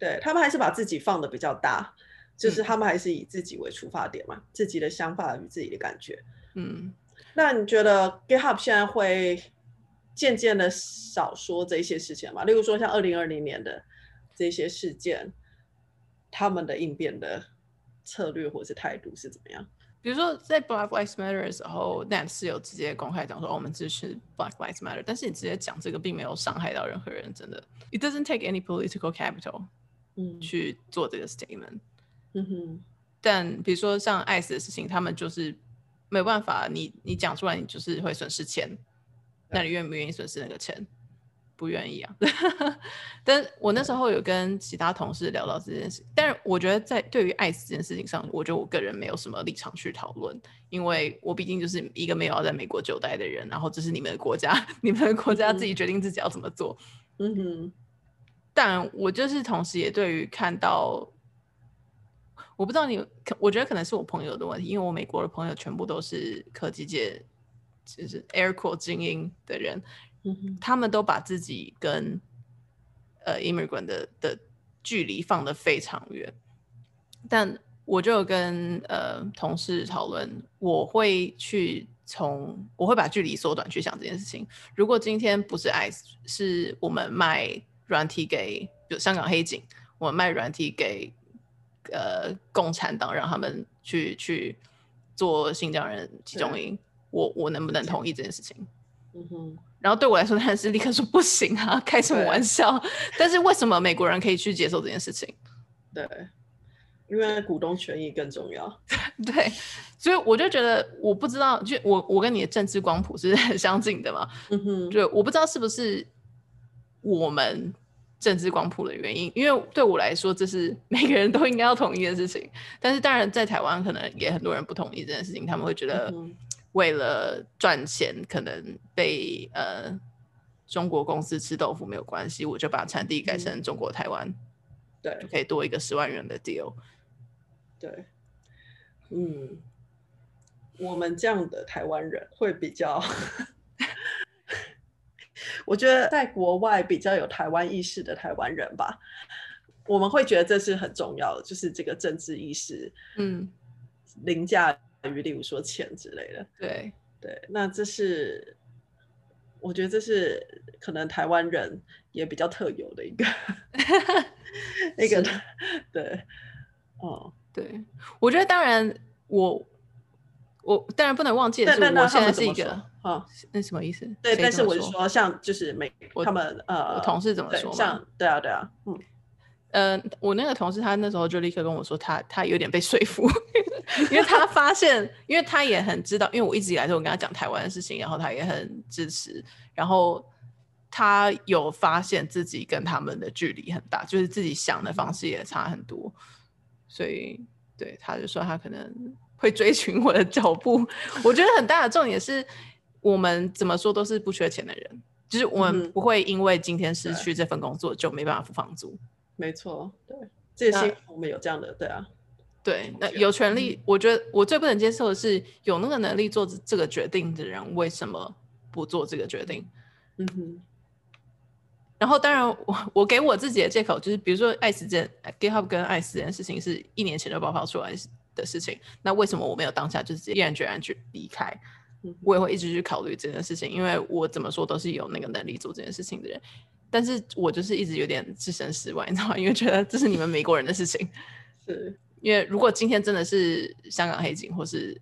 对，他们还是把自己放的比较大，就是他们还是以自己为出发点嘛，嗯、自己的想法与自己的感觉。嗯，那你觉得 GitHub 现在会渐渐的少说这些事情吗？例如说像二零二零年的这些事件，他们的应变的策略或者是态度是怎么样？比如说在 Black Lives Matter 的时候，Nat 是有直接公开讲说，哦，我们支持 Black Lives Matter，但是你直接讲这个，并没有伤害到任何人，真的。It doesn't take any political capital，嗯，去做这个 statement，嗯哼。但比如说像 ICE 的事情，他们就是没有办法，你你讲出来，你就是会损失钱，那你愿不愿意损失那个钱？不愿意啊，但我那时候有跟其他同事聊到这件事，但是我觉得在对于爱死这件事情上，我觉得我个人没有什么立场去讨论，因为我毕竟就是一个没有要在美国久待的人，然后这是你们的国家，你们的国家自己决定自己要怎么做。嗯哼，但我就是同时也对于看到，我不知道你，我觉得可能是我朋友的问题，因为我美国的朋友全部都是科技界，就是 Air Quote 精英的人。他们都把自己跟呃 immigrant 的的距离放得非常远，但我就有跟呃同事讨论，我会去从我会把距离缩短去想这件事情。如果今天不是 ICE，是我们卖软体给就香港黑警，我们卖软体给呃共产党，让他们去去做新疆人集中营，我我能不能同意这件事情？嗯哼。然后对我来说，当然是立刻说不行啊，开什么玩笑？但是为什么美国人可以去接受这件事情？对，因为股东权益更重要。对，所以我就觉得，我不知道，就我我跟你的政治光谱是很相近的嘛。嗯哼，就我不知道是不是我们政治光谱的原因，因为对我来说，这是 每个人都应该要同意的事情。但是当然，在台湾可能也很多人不同意这件事情，他们会觉得。嗯为了赚钱，可能被呃中国公司吃豆腐没有关系，我就把产地改成中国台湾，对，就可以多一个十万元的 deal。对，嗯，我们这样的台湾人会比较，我觉得在国外比较有台湾意识的台湾人吧，我们会觉得这是很重要的，就是这个政治意识，嗯，凌驾。于例如说钱之类的，对对，那这是我觉得这是可能台湾人也比较特有的一个 那个对哦对，我觉得当然我我当然不能忘记但是，我现在是一个啊，那什么意思？对，但是我是说像就是美他们呃我同事怎么说？像对啊对啊，嗯。呃，我那个同事他那时候就立刻跟我说他，他他有点被说服，因为他发现，因为他也很知道，因为我一直以来都跟他讲台湾的事情，然后他也很支持，然后他有发现自己跟他们的距离很大，就是自己想的方式也差很多，所以对他就说他可能会追寻我的脚步。我觉得很大的重点是我们怎么说都是不缺钱的人，就是我们不会因为今天失去这份工作就没办法付房租。没错，对，这些我们有这样的，对啊，对，那有权利，我觉得我最不能接受的是有那个能力做这个决定的人，为什么不做这个决定？嗯哼。然后，当然，我我给我自己的借口就是，比如说爱死这 GitHub 跟爱死这件事情是一年前就爆发出来的事情，那为什么我没有当下就直接毅然决然去离开？我也会一直去考虑这件事情，因为我怎么说都是有那个能力做这件事情的人。但是我就是一直有点置身事外，你知道吗？因为觉得这是你们美国人的事情。是，因为如果今天真的是香港黑警或是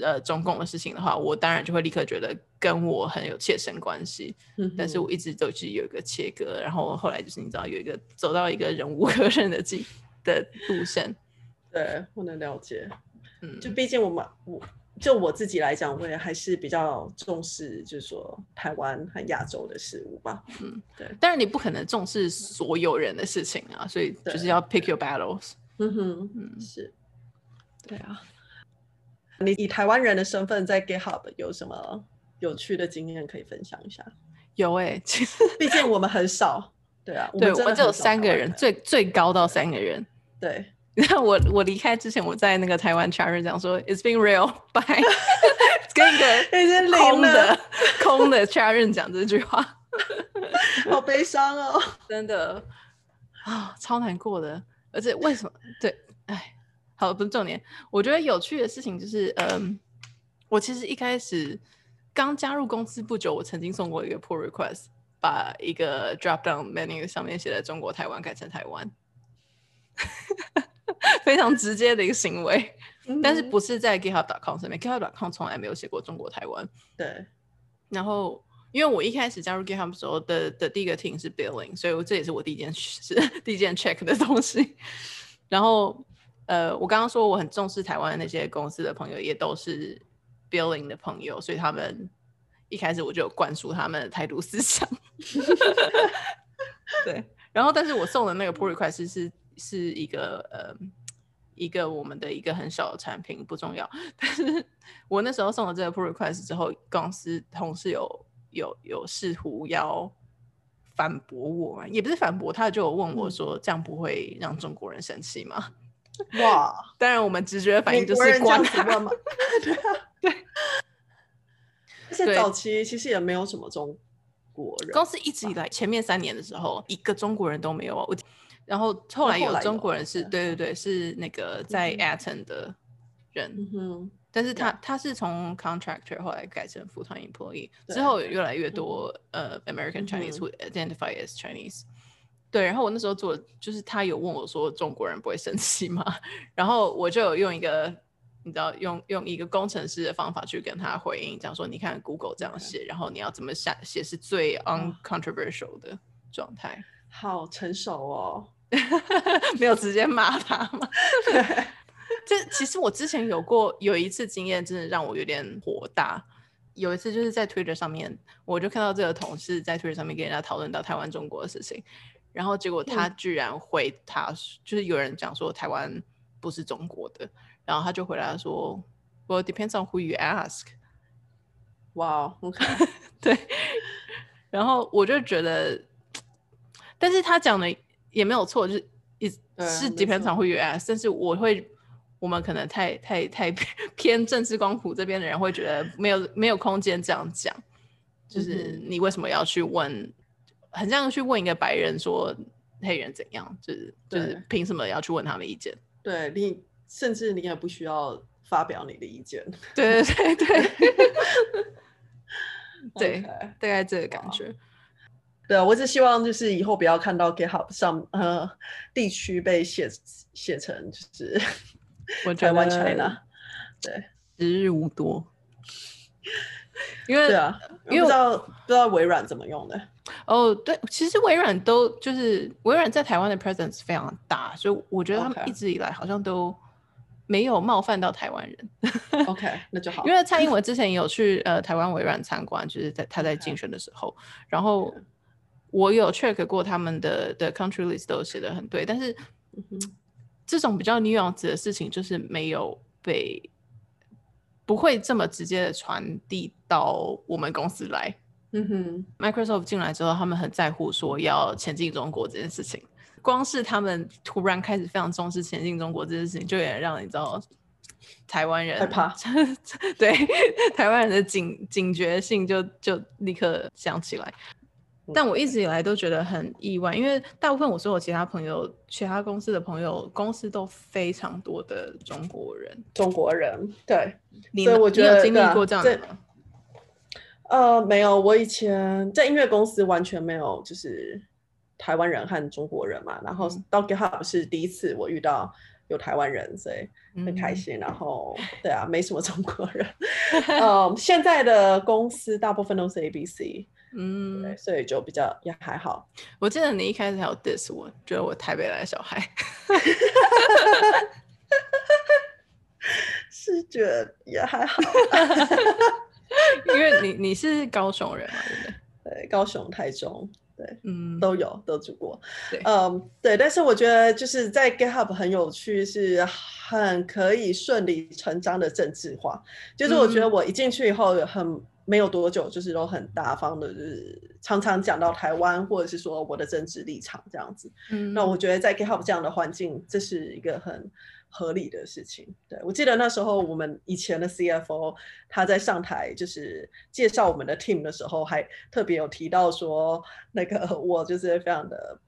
呃中共的事情的话，我当然就会立刻觉得跟我很有切身关系。嗯，但是我一直都是有一个切割，然后后来就是你知道有一个走到一个忍无可忍的境的路线。对，我能了解。嗯，就毕竟我们我。就我自己来讲，我也还是比较重视，就是说台湾和亚洲的事物吧。嗯，对。但是你不可能重视所有人的事情啊，所以就是要 pick your battles。嗯哼，嗯，是。对啊。你以台湾人的身份在 GitHub 有什么有趣的经验可以分享一下？有哎、欸，其 实毕竟我们很少。对啊，对，我们只有三个人，最最高到三个人。对。你看我我离开之前，我在那个台湾 Chatter 讲说，It's been real，bye。跟一个空的空的 Chatroom 讲这句话，好悲伤哦，真的啊，超难过的。而且为什么？对，哎，好，不是重点。我觉得有趣的事情就是，嗯，我其实一开始刚加入公司不久，我曾经送过一个 pull request，把一个 drop down menu 上面写的中国台湾改成台湾，非常直接的一个行为。但是不是在 GitHub.com 上面，GitHub.com 从来没有写过中国台湾。对。然后，因为我一开始加入 GitHub 时候的的第一个 team 是 Billing，所以我这也是我第一件是第一件 check 的东西。然后，呃，我刚刚说我很重视台湾的那些公司的朋友，也都是 Billing 的朋友，所以他们一开始我就有灌输他们的态度思想。对。然后，但是我送的那个 pull request 是是，是一个呃。一个我们的一个很小的产品不重要，但是我那时候送了这个 pull request 之后，公司同事有有有试图要反驳我嘛，也不是反驳，他就有问我说，这样不会让中国人生气吗？哇，当然我们直觉反应就是关他嘛，对啊，对。而且早期其实也没有什么中国人，公司一直以来前面三年的时候，一个中国人都没有。我。然后后来有中国人是对对对，是那个在 Atom 的人，嗯哼，但是他他是从 contractor 后来改成 full time employee，之后有越来越多呃 American Chinese 会 identify as Chinese，对，然后我那时候做就是他有问我说中国人不会生气吗？然后我就有用一个你知道用用一个工程师的方法去跟他回应，讲说你看 Google 这样写，然后你要怎么写写是最 uncontroversial 的状态，好成熟哦。没有直接骂他吗？这其实我之前有过有一次经验，真的让我有点火大。有一次就是在 Twitter 上面，我就看到这个同事在 Twitter 上面跟人家讨论到台湾、中国的事情，然后结果他居然回他，就是有人讲说台湾不是中国的，然后他就回答说：“Well, depends on who you ask。”哇，对。然后我就觉得，但是他讲的。也没有错，就是一是 depends on who you ask，但是我会，我们可能太太太 偏政治光谱这边的人会觉得没有没有空间这样讲，就是你为什么要去问，很像去问一个白人说黑人怎样，就是就是凭什么要去问他们意见？对你，甚至你也不需要发表你的意见。对对对对，对，大概这个感觉。对啊，我只希望就是以后不要看到 GitHub 上呃地区被写写成就是台湾 China，对，时日无多。因为对啊，因为不知道不知道微软怎么用的。哦，对，其实微软都就是微软在台湾的 presence 非常大，所以我觉得他们一直以来好像都没有冒犯到台湾人。OK，那就好。因为蔡英文之前也有去呃台湾微软参观，就是在他在竞选的时候.然后。我有 check 过他们的的 country list 都写的很对，但是这种比较 nuance 的事情就是没有被不会这么直接的传递到我们公司来。嗯哼，Microsoft 进来之后，他们很在乎说要前进中国这件事情。光是他们突然开始非常重视前进中国这件事情，就有点让你知道台湾人害怕。对，台湾人的警警觉性就就立刻想起来。但我一直以来都觉得很意外，因为大部分我说我其他朋友、其他公司的朋友，公司都非常多的中国人。中国人，对，所以我觉得你有经历过这样的吗？呃，没有，我以前在音乐公司完全没有，就是台湾人和中国人嘛。然后到 GitHub 是第一次我遇到有台湾人，所以很开心。嗯、然后对啊，没什么中国人。嗯，现在的公司大部分都是 ABC。嗯，对，所以就比较也还好。我记得你一开始还有 diss 我，觉得我台北来的小孩，是觉得也还好，因为你你是高雄人嘛，对不对？对，高雄、台中，对，嗯，都有都住过。对，嗯，对，但是我觉得就是在 GitHub 很有趣，是很可以顺理成章的政治化。就是我觉得我一进去以后很。没有多久，就是都很大方的，就是常常讲到台湾，或者是说我的政治立场这样子。嗯，那我觉得在 GitHub 这样的环境，这是一个很合理的事情。对，我记得那时候我们以前的 CFO 他在上台就是介绍我们的 team 的时候，还特别有提到说，那个 我就是非常的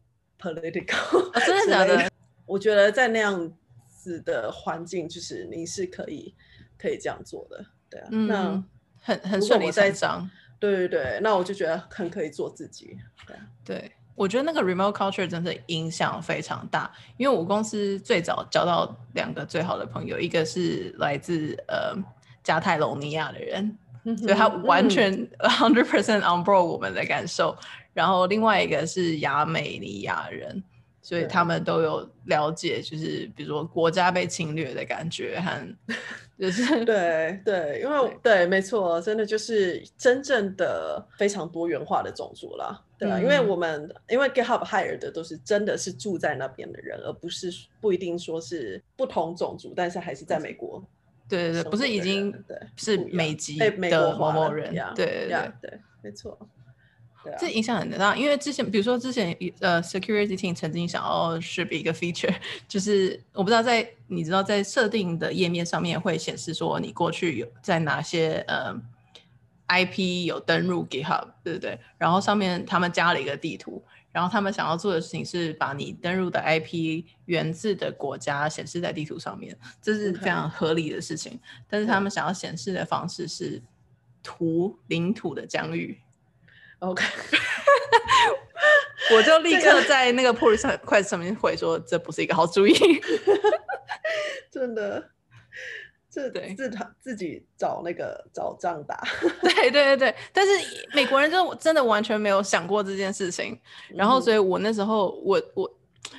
political，哦，真的假的？我觉得在那样子的环境，就是你是可以可以这样做的。对啊，嗯、那很很顺理成章。对对对，那我就觉得很可以做自己。对对。我觉得那个 remote culture 真的影响非常大，因为我公司最早交到两个最好的朋友，一个是来自呃加泰隆尼亚的人，所以他完全 hundred percent on board 我们的感受，然后另外一个是亚美尼亚人。所以他们都有了解，就是比如说国家被侵略的感觉，和就是 对对，因为对，对，没错，真的就是真正的非常多元化的种族啦，对吧？嗯、因为我们因为 GitHub hire 的都是真的是住在那边的人，而不是不一定说是不同种族，但是还是在美国。对对对，不是已经对是美籍的某某人，对对，对，没错。啊、这影响很大，因为之前比如说之前呃，security team 曾经想要 ship 一个 feature，就是我不知道在你知道在设定的页面上面会显示说你过去有在哪些呃 IP 有登入 GitHub，对不对？然后上面他们加了一个地图，然后他们想要做的事情是把你登入的 IP 源自的国家显示在地图上面，这是非常合理的事情。但是他们想要显示的方式是图领土的疆域。OK，我就立刻在那个 pull 上快上面回说，这不是一个好主意，真的，这对。自他自己找那个找仗打，对对对对，但是美国人就真的完全没有想过这件事情，然后所以我那时候我我，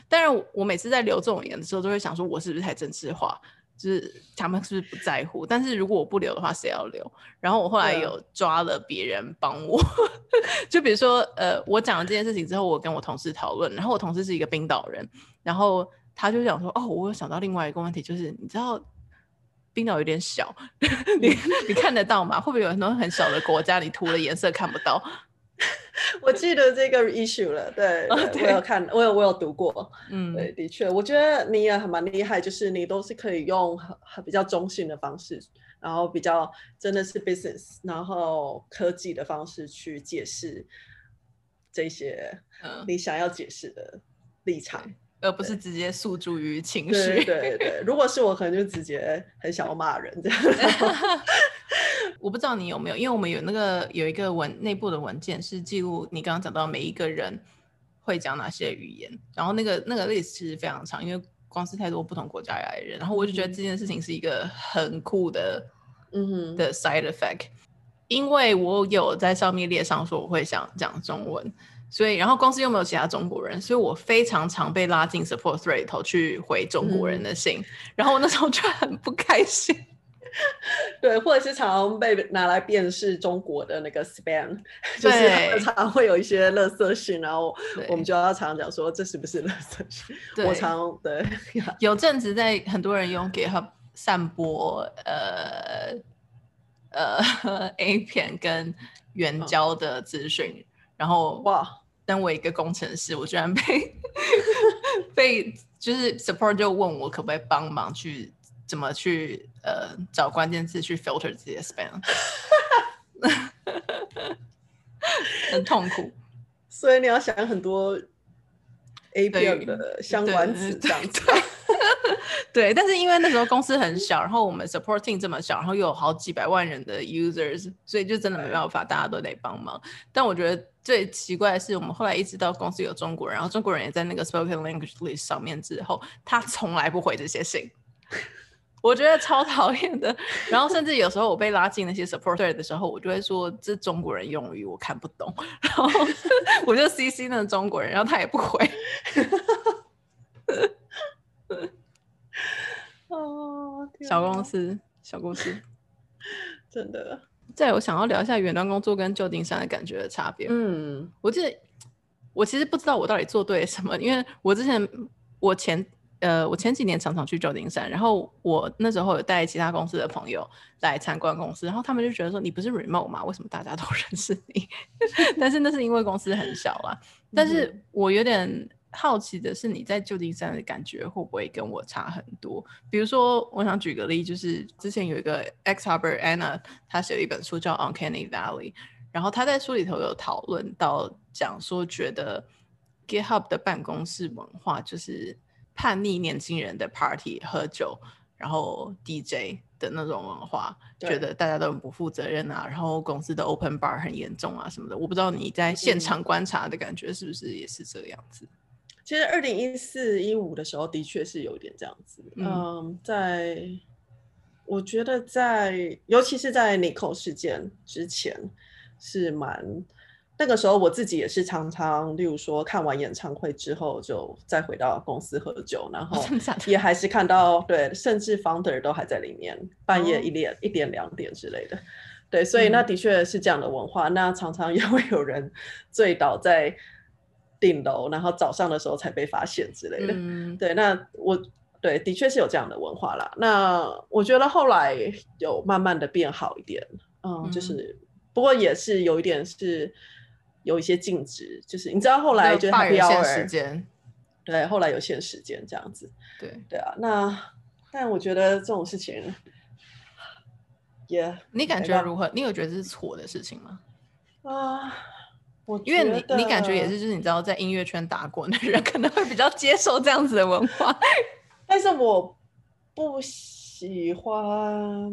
当然我每次在留这种言的时候，都会想说，我是不是太政治化？就是他们是不是不在乎？但是如果我不留的话，谁要留？然后我后来有抓了别人帮我，就比如说，呃，我讲了这件事情之后，我跟我同事讨论，然后我同事是一个冰岛人，然后他就想说，哦，我有想到另外一个问题，就是你知道冰岛有点小，你你看得到吗？会不会有很多很小的国家，你涂了颜色看不到？我记得这个 issue 了，对，对 oh, 对我有看，我有我有读过，嗯，对，的确，我觉得你也很蛮厉害，就是你都是可以用很很比较中性的方式，然后比较真的是 business，然后科技的方式去解释这些你想要解释的立场。嗯而不是直接诉诸于情绪。对对对，如果是我，可能就直接很想要骂人这样。我不知道你有没有，因为我们有那个有一个文内部的文件是记录你刚刚讲到每一个人会讲哪些语言，然后那个那个 list 其实非常长，因为公司太多不同国家来的人，然后我就觉得这件事情是一个很酷的，嗯哼的 side effect，因为我有在上面列上说我会想讲中文。所以，然后公司又没有其他中国人，所以我非常常被拉进 support thread 头去回中国人的信，嗯、然后我那时候就很不开心。对，或者是常常被拿来辨识中国的那个 spam，就是 常常会有一些垃圾信，然后我们就要常常讲说这是不是垃圾信？我常对有阵子在很多人用 GitHub 散播呃呃 A 片跟援交的资讯。然后哇，当我一个工程师，我居然被被就是 support 就问我可不可以帮忙去怎么去呃找关键字去 filter 自己的 spam，很痛苦。所以你要想很多 A B 的相关词这样子。对，但是因为那时候公司很小，然后我们 supporting 这么小，然后又有好几百万人的 users，所以就真的没办法，大家都得帮忙。但我觉得最奇怪的是，我们后来一直到公司有中国人，然后中国人也在那个 spoken language list 上面之后，他从来不回这些信，我觉得超讨厌的。然后甚至有时候我被拉进那些 support 的时候，我就会说这中国人用语我看不懂，然后 我就 CC 那个中国人，然后他也不回。哦，小公司，小公司，真的。再我想要聊一下远端工作跟旧金山的感觉的差别。嗯，我记得我其实不知道我到底做对了什么，因为我之前我前呃我前几年常常去旧金山，然后我那时候有带其他公司的朋友来参观公司，然后他们就觉得说，你不是 remote 吗？为什么大家都 认识你？但是那是因为公司很小啦。但是我有点好奇的是，你在旧金山的感觉会不会跟我差很多？比如说，我想举个例，就是之前有一个 ex-Harvard Anna，他写了一本书叫《Uncanny Valley》，然后他在书里头有讨论到，讲说觉得 GitHub 的办公室文化就是叛逆年轻人的 party 喝酒，然后 DJ 的那种文化，觉得大家都很不负责任啊，然后公司的 open bar 很严重啊什么的。我不知道你在现场观察的感觉是不是也是这个样子？其实二零一四一五的时候，的确是有一点这样子。嗯，嗯，在我觉得在，尤其是在 Nicole 事件之前，是蛮那个时候，我自己也是常常，例如说看完演唱会之后，就再回到公司喝酒，然后也还是看到对，甚至 Founder 都还在里面，半夜一点、哦、一点两点之类的。对，所以那的确是这样的文化。嗯、那常常 也会有人醉倒在。顶楼，然后早上的时候才被发现之类的。嗯、对，那我对的确是有这样的文化啦。那我觉得后来有慢慢的变好一点，嗯，嗯就是不过也是有一点是有一些禁止，就是你知道后来就他有限时间，对，后来有限时间这样子。对对啊，那但我觉得这种事情也，yeah, 你感觉如何？你有觉得这是错的事情吗？啊。我因为你你感觉也是，就是你知道，在音乐圈打滚的人可能会比较接受这样子的文化，但是我不喜欢。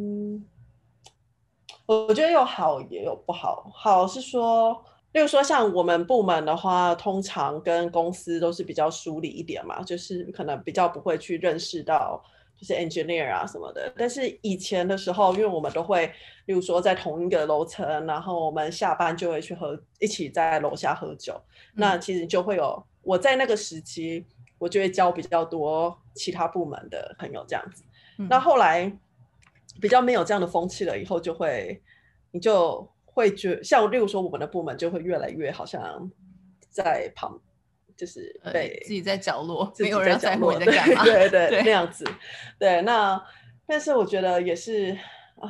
我觉得有好也有不好。好是说，例如说像我们部门的话，通常跟公司都是比较疏离一点嘛，就是可能比较不会去认识到。就是 engineer 啊什么的，但是以前的时候，因为我们都会，例如说在同一个楼层，然后我们下班就会去喝，一起在楼下喝酒。嗯、那其实就会有我在那个时期，我就会交比较多其他部门的朋友这样子。嗯、那后来比较没有这样的风气了，以后就会你就会觉像例如说我们的部门就会越来越好像在旁。就是被、呃、自己在角落，没有人在乎你在干嘛，对对对，对那样子。对，那但是我觉得也是啊，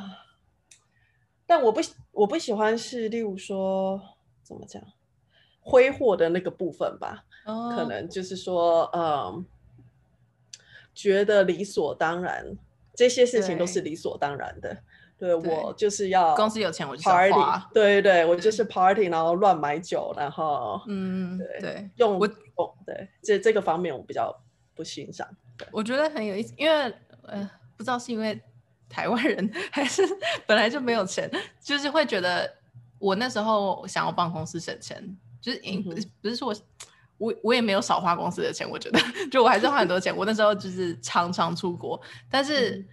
但我不我不喜欢是，例如说怎么讲，挥霍的那个部分吧。哦、可能就是说，嗯，觉得理所当然，这些事情都是理所当然的。对，我就是要公司有钱我就 party，对对对，我就是 party，然后乱买酒，然后嗯，对对，用我对这这个方面我比较不欣赏。我觉得很有意思，因为呃，不知道是因为台湾人还是本来就没有钱，就是会觉得我那时候想要帮公司省钱，就是不是不是说我我我也没有少花公司的钱，我觉得就我还是花很多钱，我那时候就是常常出国，但是。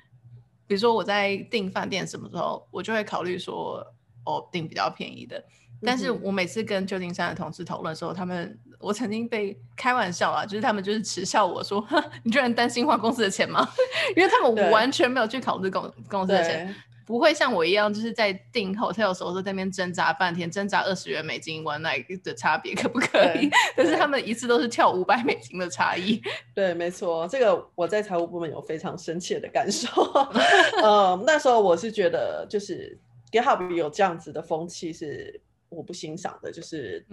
嗯比如说我在订饭店什么时候，我就会考虑说，哦，订比较便宜的。但是我每次跟旧金山的同事讨论的时候，他们我曾经被开玩笑啊，就是他们就是耻笑我说，你居然担心花公司的钱吗？因为他们完全没有去考虑公公司的钱。不会像我一样，就是在订 hotel 的时候在那边挣扎半天，挣扎二十元美金 one night 的差别可不可以？但是他们一次都是跳五百美金的差异。对，没错，这个我在财务部门有非常深切的感受。嗯，那时候我是觉得，就是 GitHub 有这样子的风气是我不欣赏的，就是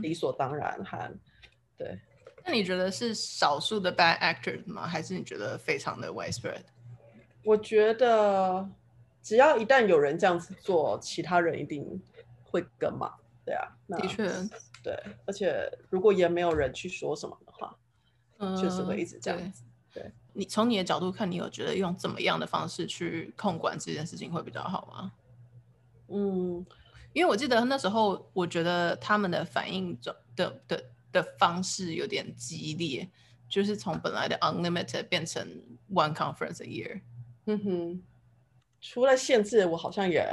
理所当然和、嗯、对。那你觉得是少数的 bad actors 吗？还是你觉得非常的 widespread？我觉得。只要一旦有人这样子做，其他人一定会跟嘛。对啊，的确，对，而且如果也没有人去说什么的话，嗯，就是会一直这样子。对，对你从你的角度看，你有觉得用怎么样的方式去控管这件事情会比较好吗？嗯，因为我记得那时候，我觉得他们的反应的的的的方式有点激烈，就是从本来的 unlimited 变成 one conference a year。嗯哼。除了限制，我好像也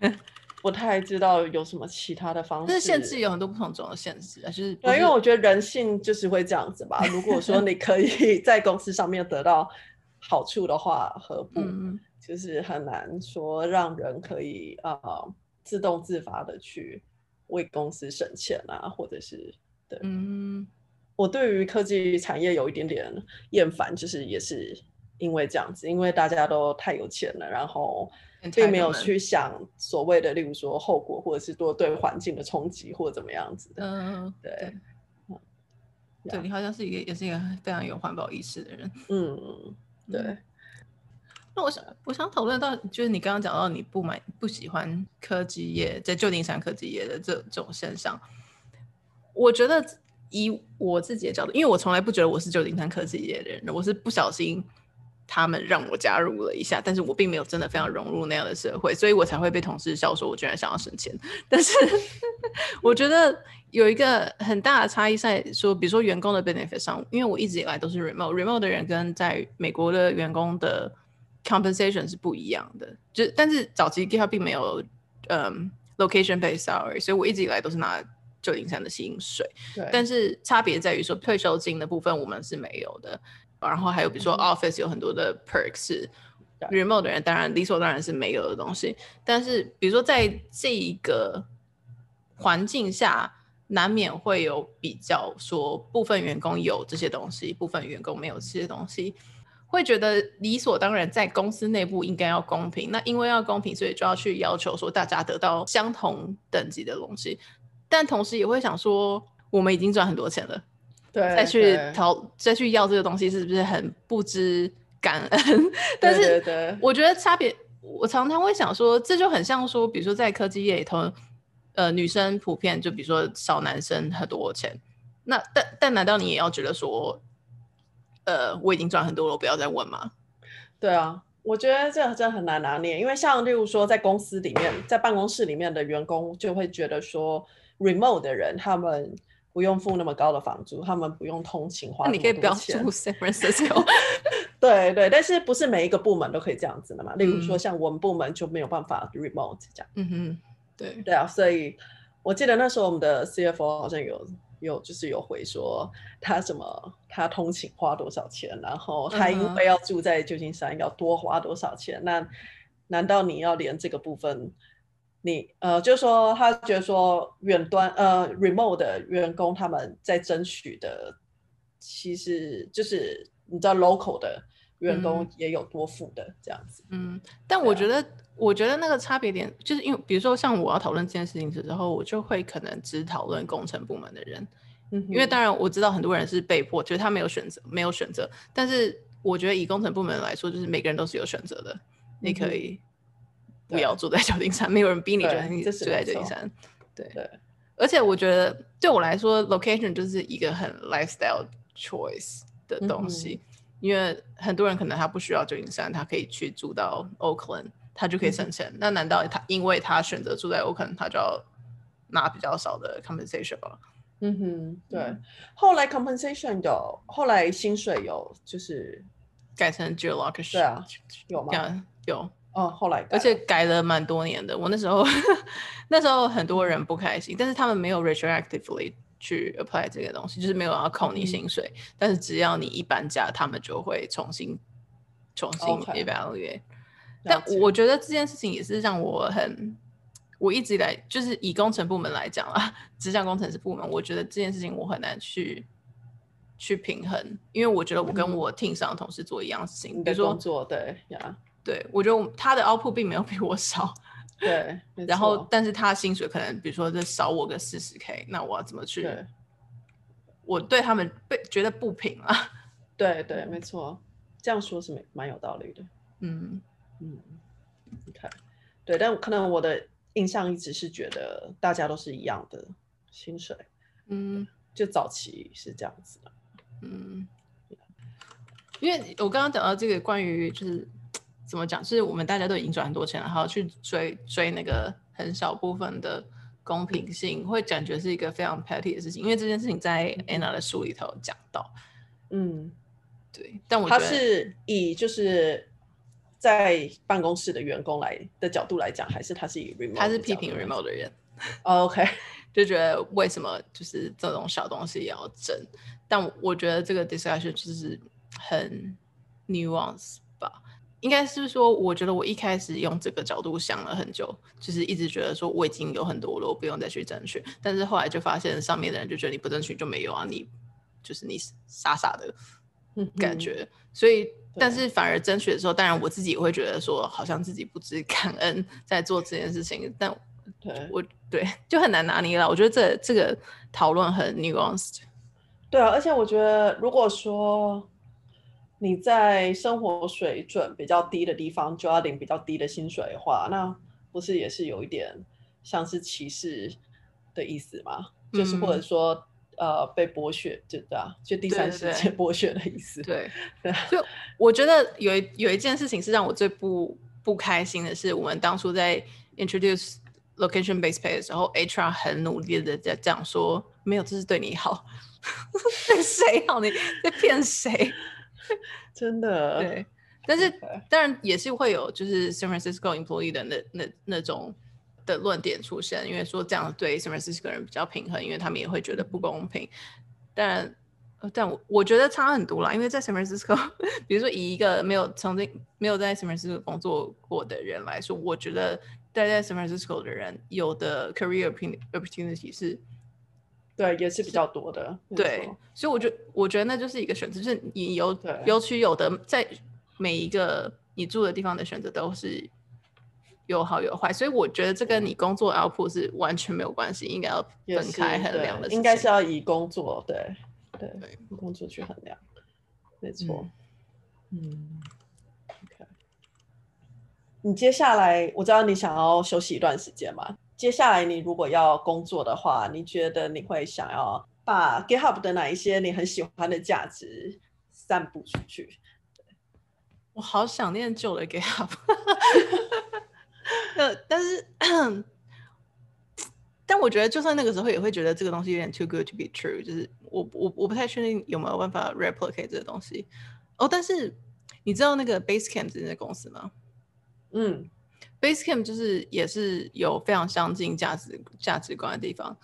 不太知道有什么其他的方式。但是限制有很多不同种的限制啊，就是对，因为我觉得人性就是会这样子吧。如果说你可以在公司上面得到好处的话，何不？就是很难说让人可以啊、呃、自动自发的去为公司省钱啊，或者是对。嗯，我对于科技产业有一点点厌烦，就是也是。因为这样子，因为大家都太有钱了，然后并没有去想所谓的，例如说后果，或者是多对环境的冲击，或者怎么样子的。嗯，对。对，你好像是一个也是一个非常有环保意识的人。嗯，对。嗯、那我想我想讨论到，就是你刚刚讲到你不买不喜欢科技业在旧金山科技业的这这种现象，我觉得以我自己的角度，因为我从来不觉得我是旧金山科技业的人，我是不小心。他们让我加入了一下，但是我并没有真的非常融入那样的社会，所以我才会被同事笑说，我居然想要省钱。但是 我觉得有一个很大的差异在说，比如说员工的 benefit 上，因为我一直以来都是 remote，remote 的人跟在美国的员工的 compensation 是不一样的。就但是早期 GitHub 并没有嗯 location based salary，所以我一直以来都是拿旧金山的薪水。对，但是差别在于说退休金的部分我们是没有的。然后还有比如说 Office 有很多的 perks 是 remote 的人当然理所当然是没有的东西，但是比如说在这一个环境下，难免会有比较，说部分员工有这些东西，部分员工没有这些东西，会觉得理所当然在公司内部应该要公平。那因为要公平，所以就要去要求说大家得到相同等级的东西，但同时也会想说，我们已经赚很多钱了。对，再去讨，再去要这个东西，是不是很不知感恩？但是我觉得差别，我常常会想说，这就很像说，比如说在科技业里头，呃，女生普遍就比如说少男生很多钱，那但但难道你也要觉得说，呃，我已经赚很多了，我不要再问吗？对啊，我觉得这个真的很难拿捏，因为像例如说在公司里面，在办公室里面的员工就会觉得说，remote 的人他们。不用付那么高的房租，他们不用通勤花那。你可以不要住 San Francisco。对对，但是不是每一个部门都可以这样子的嘛？例如说像我们部门就没有办法 remote 这样。嗯哼，对对啊，所以我记得那时候我们的 CFO 好像有有就是有回说他什么他通勤花多少钱，然后他因为要住在旧金山要多花多少钱，嗯、那难道你要连这个部分？你呃，就是说，他觉得说远端呃，remote 的员工他们在争取的，其实就是你知道，local 的员工也有多富的这样子。嗯，但我觉得，啊、我觉得那个差别点，就是因为比如说像我要讨论这件事情的时候，我就会可能只讨论工程部门的人，嗯，因为当然我知道很多人是被迫，就是他没有选择，没有选择。但是我觉得以工程部门来说，就是每个人都是有选择的，你可以。不要住在旧金山，没有人逼你住在旧金山。对，对，而且我觉得对我来说，location 就是一个很 lifestyle choice 的东西，嗯，因为很多人可能他不需要旧金山，他可以去住到 Oakland，他就可以省钱。嗯、那难道他因为他选择住在 Oakland，他就要拿比较少的 compensation 吗？嗯哼，对。嗯、后来 compensation 有，后来薪水有，就是改成 geolocation 对啊，有吗？有。哦，后来而且改了蛮多年的。我那时候 那时候很多人不开心，但是他们没有 retroactively 去 apply 这个东西，就是没有要扣你薪水。嗯、但是只要你一搬家，他们就会重新重新 evaluate。但我觉得这件事情也是让我很，我一直以来就是以工程部门来讲啊，只讲工程师部门，我觉得这件事情我很难去去平衡，因为我觉得我跟我 team 上的同事做一样的事情，嗯、比如说做对呀。对，我觉得他的 output 并没有比我少，对，然后但是他薪水可能，比如说就少我个四十 k，那我要怎么去？对，我对他们被觉得不平啊。对对，没错，这样说是蛮蛮有道理的。嗯嗯，你看，对，但可能我的印象一直是觉得大家都是一样的薪水，嗯，就早期是这样子的，嗯，因为我刚刚讲到这个关于就是。怎么讲？就是我们大家都已经赚很多钱了，然后去追追那个很小部分的公平性，会感觉是一个非常 petty 的事情。因为这件事情在 Anna 的书里头有讲到。嗯，对。但我觉得他是以就是在办公室的员工来的角度来讲，还是他是以 remote？他是批评 remote 的人。Oh, OK，就觉得为什么就是这种小东西也要争？但我觉得这个 discussion 就是很 nuance。应该是说，我觉得我一开始用这个角度想了很久，就是一直觉得说我已经有很多了，我不用再去争取。但是后来就发现上面的人就觉得你不争取就没有啊，你就是你傻傻的感觉。嗯、所以，但是反而争取的时候，当然我自己也会觉得说，好像自己不知感恩在做这件事情。但对我对就很难拿捏了。我觉得这这个讨论很 nuanced。对啊，而且我觉得，如果说你在生活水准比较低的地方就要领比较低的薪水的话，那不是也是有一点像是歧视的意思吗？嗯、就是或者说。呃，被剥削，就这样，就第三世界剥削的意思。对对，就我觉得有一有一件事情是让我最不不开心的是，我们当初在 introduce location based pay 的时候，HR 很努力的在讲说，没有，这是对你好，对谁好？你在骗谁？真的对，但是.当然也是会有就是 San Francisco employee 的那那那种。的论点出现，因为说这样对 San Francisco 人比较平衡，因为他们也会觉得不公平。但，但我我觉得差很多啦，因为在 San Francisco，比如说以一个没有曾经没有在 San Francisco 工作过的人来说，我觉得待在 San Francisco 的人有的 career opportunity 是，对，也是比较多的。对，所以我觉得我觉得那就是一个选择，就是你有有取有得，在每一个你住的地方的选择都是。有好有坏，所以我觉得这跟你工作 output 是完全没有关系，应该要分开衡量的。应该是要以工作对对对工作去衡量，没错。嗯，嗯，OK。你接下来我知道你想要休息一段时间嘛？接下来你如果要工作的话，你觉得你会想要把 GitHub 的哪一些你很喜欢的价值散布出去？我好想念旧的 GitHub。呃，但是，但我觉得，就算那个时候也会觉得这个东西有点 too good to be true，就是我我我不太确定有没有办法 replicate 这个东西。哦，但是你知道那个 Basecamp 这间公司吗？嗯，Basecamp 就是也是有非常相近价值价值观的地方，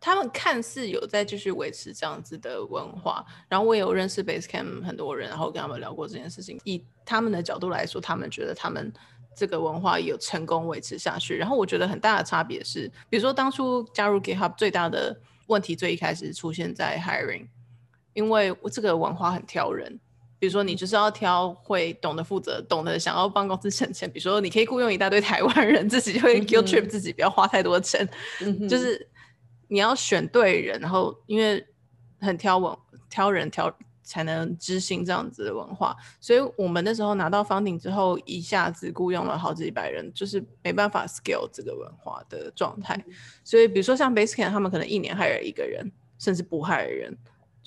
他们看似有在继续维持这样子的文化。然后我也有认识 Basecamp 很多人，然后跟他们聊过这件事情。以他们的角度来说，他们觉得他们。这个文化有成功维持下去，然后我觉得很大的差别是，比如说当初加入 GitHub 最大的问题，最一开始出现在 hiring，因为这个文化很挑人。比如说你就是要挑会懂得负责、懂得想要帮公司省钱。比如说你可以雇佣一大堆台湾人，自己就会 guilt trip 自己，不要花太多钱。嗯、就是你要选对人，然后因为很挑文挑人挑。才能执行这样子的文化，所以我们那时候拿到 funding 之后，一下子雇佣了好几百人，就是没办法 scale 这个文化的状态。所以比如说像 Basecamp，他们可能一年 hire 一个人，甚至不 hire 人，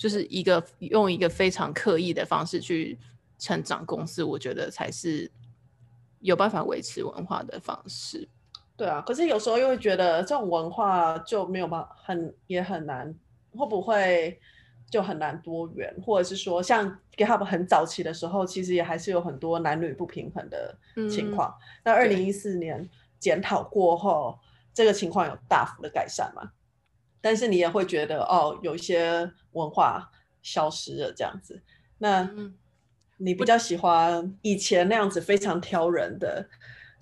就是一个用一个非常刻意的方式去成长公司，我觉得才是有办法维持文化的方式。对啊，可是有时候又会觉得这种文化就没有办法，很也很难，会不会？就很难多元，或者是说，像 GitHub 很早期的时候，其实也还是有很多男女不平衡的情况。嗯、那二零一四年检讨过后，这个情况有大幅的改善嘛？但是你也会觉得，哦，有一些文化消失了这样子。那你比较喜欢以前那样子非常挑人的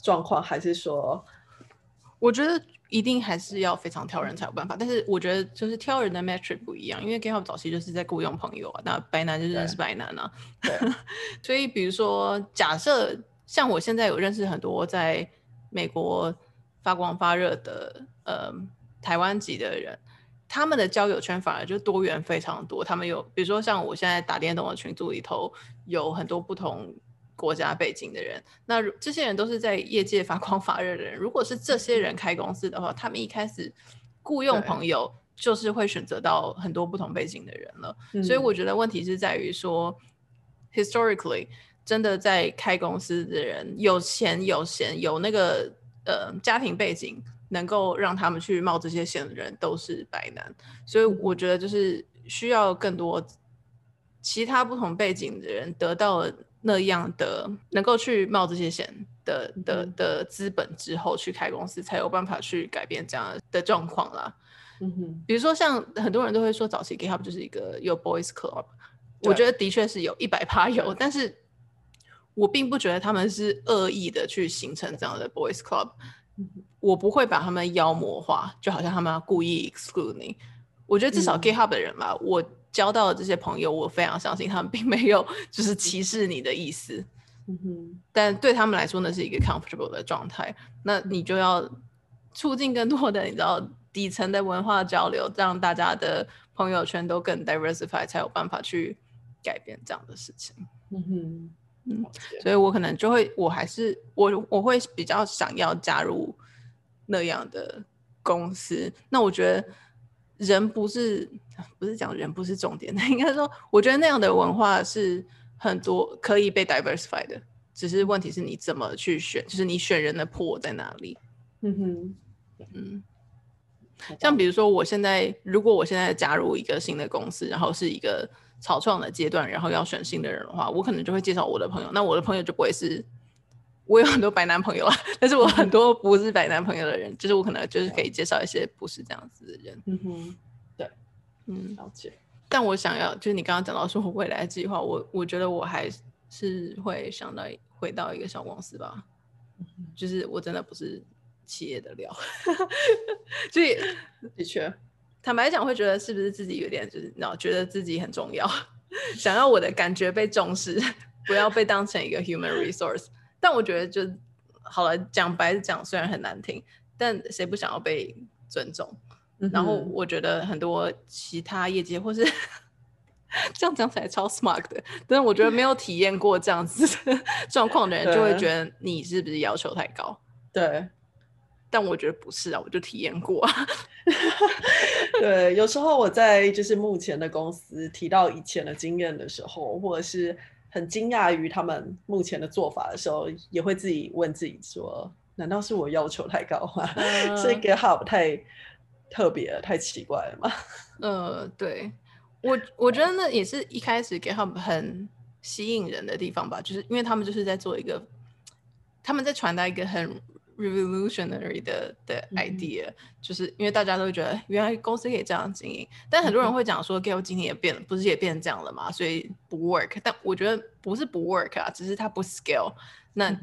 状况，还是说，我觉得？一定还是要非常挑人才有办法，但是我觉得就是挑人的 metric 不一样，因为 GitHub 早期就是在雇佣朋友啊，那白男就认识白男啊，对，所以比如说假设像我现在有认识很多在美国发光发热的呃台湾籍的人，他们的交友圈反而就多元非常多，他们有比如说像我现在打电动的群组里头有很多不同。国家背景的人，那这些人都是在业界发 光发热的人。如果是这些人开公司的话，他们一开始雇佣朋友就是会选择到很多不同背景的人了。所以我觉得问题是在于说，historically 真的在开公司的人有钱有闲有那个呃家庭背景，能够让他们去冒这些险的人都是白男。所以我觉得就是需要更多其他不同背景的人得到了。那样的能够去冒这些险的的的资本之后去开公司，才有办法去改变这样的状况啦。嗯哼，比如说像很多人都会说，早期 GitHub 就是一个有 Boys Club，我觉得的确是有一百趴有，但是我并不觉得他们是恶意的去形成这样的 Boys Club，我不会把他们妖魔化，就好像他们要故意 exclude 你。我觉得至少 GitHub 的人吧，我。交到的这些朋友，我非常相信他们并没有就是歧视你的意思，嗯哼，但对他们来说，那是一个 comfortable 的状态。那你就要促进更多的你知道底层的文化交流，让大家的朋友圈都更 diversify，才有办法去改变这样的事情。嗯哼，嗯，所以我可能就会，我还是我我会比较想要加入那样的公司。那我觉得人不是不是讲人不是重点，应该说，我觉得那样的文化是很多可以被 diversify 的，只是问题是你怎么去选，就是你选人的 pool 在哪里。嗯哼，嗯。像比如说，我现在如果我现在加入一个新的公司，然后是一个草创的阶段，然后要选新的人的话，我可能就会介绍我的朋友。那我的朋友就不会是，我有很多白男朋友啊，但是我很多不是白男朋友的人，就是我可能就是可以介绍一些不是这样子的人。嗯哼，对，嗯，了解。但我想要，就是你刚刚讲到说我未来计划，我我觉得我还是会想到回到一个小公司吧，就是我真的不是。企业的料，所以的确，坦白讲，会觉得是不是自己有点就是，你知道，觉得自己很重要，想要我的感觉被重视，不要被当成一个 human resource。但我觉得就好了，讲白讲，虽然很难听，但谁不想要被尊重？嗯、然后我觉得很多其他业界或是 这样讲起来超 smart 的，但是我觉得没有体验过这样子的状况的人，就会觉得你是不是要求太高？对。但我觉得不是啊，我就体验过啊。对，有时候我在就是目前的公司提到以前的经验的时候，或者是很惊讶于他们目前的做法的时候，也会自己问自己说：难道是我要求太高吗？嗯、所以 GitHub 太特别、太奇怪了吗？呃，对我，我觉得那也是一开始 GitHub 很吸引人的地方吧，就是因为他们就是在做一个，他们在传达一个很。Revolutionary 的的 idea，、嗯、就是因为大家都会觉得原来公司可以这样经营，但很多人会讲说 g a l e 今天也变了，不是也变成这样了嘛，所以不 work。但我觉得不是不 work 啊，只是它不 scale。那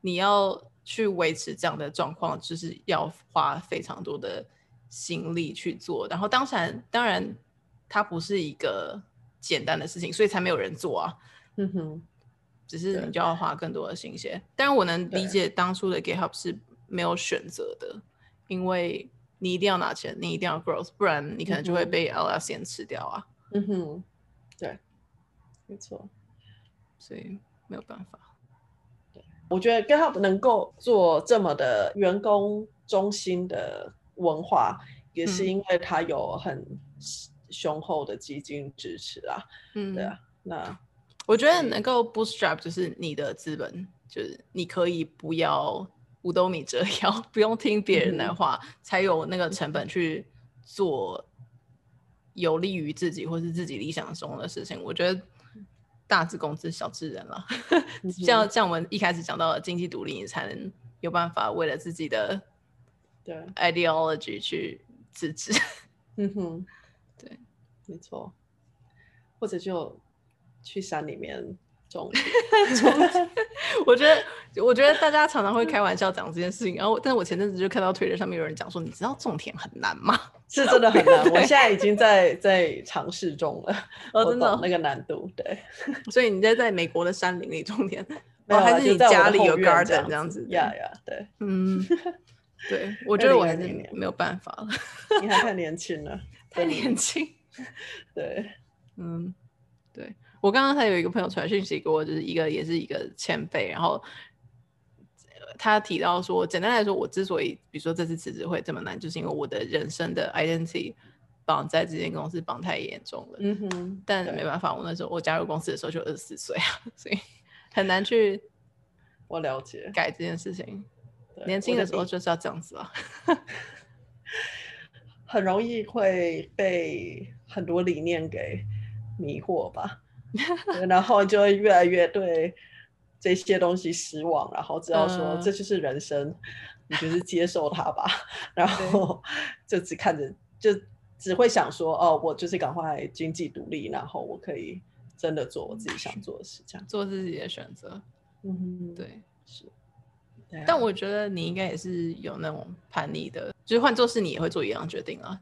你要去维持这样的状况，就是要花非常多的心力去做。然后当然，当然它不是一个简单的事情，所以才没有人做啊。嗯哼。只是你就要花更多的心血，但是我能理解当初的 GitHub 是没有选择的，因为你一定要拿钱，你一定要 growth，不然你可能就会被 Atlassian 吃掉啊。嗯哼，对，没错，所以没有办法。对，我觉得 GitHub 能够做这么的员工中心的文化，也是因为它有很雄厚的基金支持啊。嗯，对啊，那。我觉得能够 bootstrap 就是你的资本，就是你可以不要五斗米折腰，不用听别人的话，嗯、才有那个成本去做有利于自己或是自己理想中的事情。我觉得大智公知小智人了，像像我们一开始讲到的经济独立，你才能有办法为了自己的对。ideology 去自治。嗯哼，对，没错，或者就。去山里面种，我觉得，我觉得大家常常会开玩笑讲这件事情。然后，但是我前阵子就看到 Twitter 上面有人讲说，你知道种田很难吗？是真的很难。我现在已经在在尝试中了。哦，真的那个难度，对。所以你在在美国的山林里种田，哦，还是你家里有 garden 这样子？呀呀，对，嗯，对，我觉得我还是没有办法了。你还太年轻了，太年轻。对，嗯，对。我刚刚才有一个朋友传讯息给我，就是一个也是一个前辈，然后他提到说，简单来说，我之所以比如说这次辞职会这么难，就是因为我的人生的 identity 绑在这间公司绑太严重了。嗯哼。但没办法，我那时候我加入公司的时候就二十四岁啊，所以很难去 我了解改这件事情。年轻的时候就是要这样子啊，很容易会被很多理念给迷惑吧。然后就会越来越对这些东西失望，然后知道说这就是人生，嗯、你就是接受它吧。然后 就只看着，就只会想说，哦，我就是赶快经济独立，然后我可以真的做我自己想做的事，这样做自己的选择。嗯哼，对，是。但我觉得你应该也是有那种叛逆的，就是换做是你也会做一样决定啊。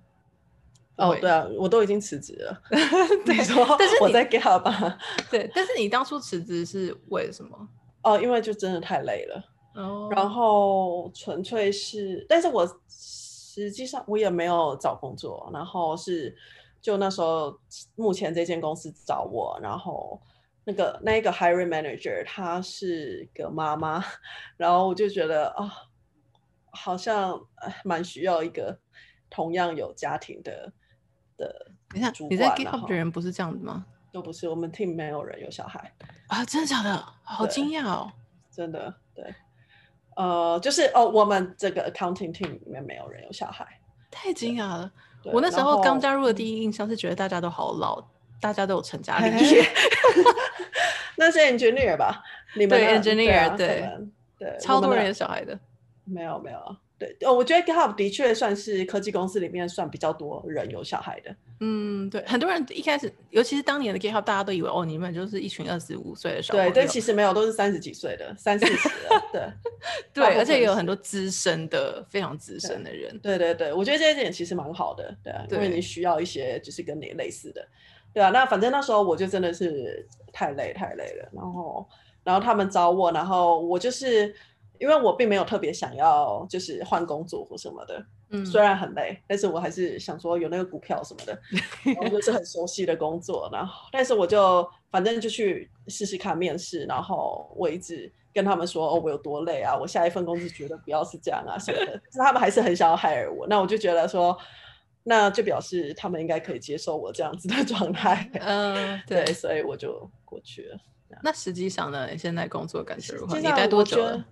哦，对啊，我都已经辞职了。你说，但是我在 GitHub 吧。对，但是你当初辞职是为什么？哦，因为就真的太累了。哦。然后纯粹是，但是我实际上我也没有找工作，然后是就那时候目前这间公司找我，然后那个那一个 hiring manager 她是个妈妈，然后我就觉得啊，好像蛮需要一个同样有家庭的的。等一下，你在 GitHub 的人不是这样子吗？都不是，我们 team 没有人有小孩啊！真的假的？好惊讶哦！真的对。呃，就是哦，我们这个 accounting team 里面没有人有小孩，太惊讶了。我那时候刚加入的第一印象是觉得大家都好老，大家都有成家立业。那是 engineer 吧？你们对 engineer 对对，对，超多人有小孩的。没有没有。对，哦，我觉得 GitHub 的确算是科技公司里面算比较多人有小孩的。嗯，对，很多人一开始，尤其是当年的 GitHub，大家都以为哦，你们就是一群二十五岁的小孩。对，但其实没有，都是三十几岁的，三四十的。对，对，而且也有很多资深的，非常资深的人。对对对，我觉得这一点其实蛮好的，对啊，因为你需要一些就是跟你类似的，对啊。那反正那时候我就真的是太累太累了，然后然后他们找我，然后我就是。因为我并没有特别想要，就是换工作或什么的，嗯，虽然很累，但是我还是想说有那个股票什么的，然后就是很熟悉的工作，然后，但是我就反正就去试试看面试，然后我一直跟他们说，哦，我有多累啊，我下一份工作绝对不要是这样啊什么的，但 是他们还是很想要 hire 我，那我就觉得说，那就表示他们应该可以接受我这样子的状态，嗯，对，对，所以我就过去了。那实际上呢，你现在工作感觉如何？你待多久了？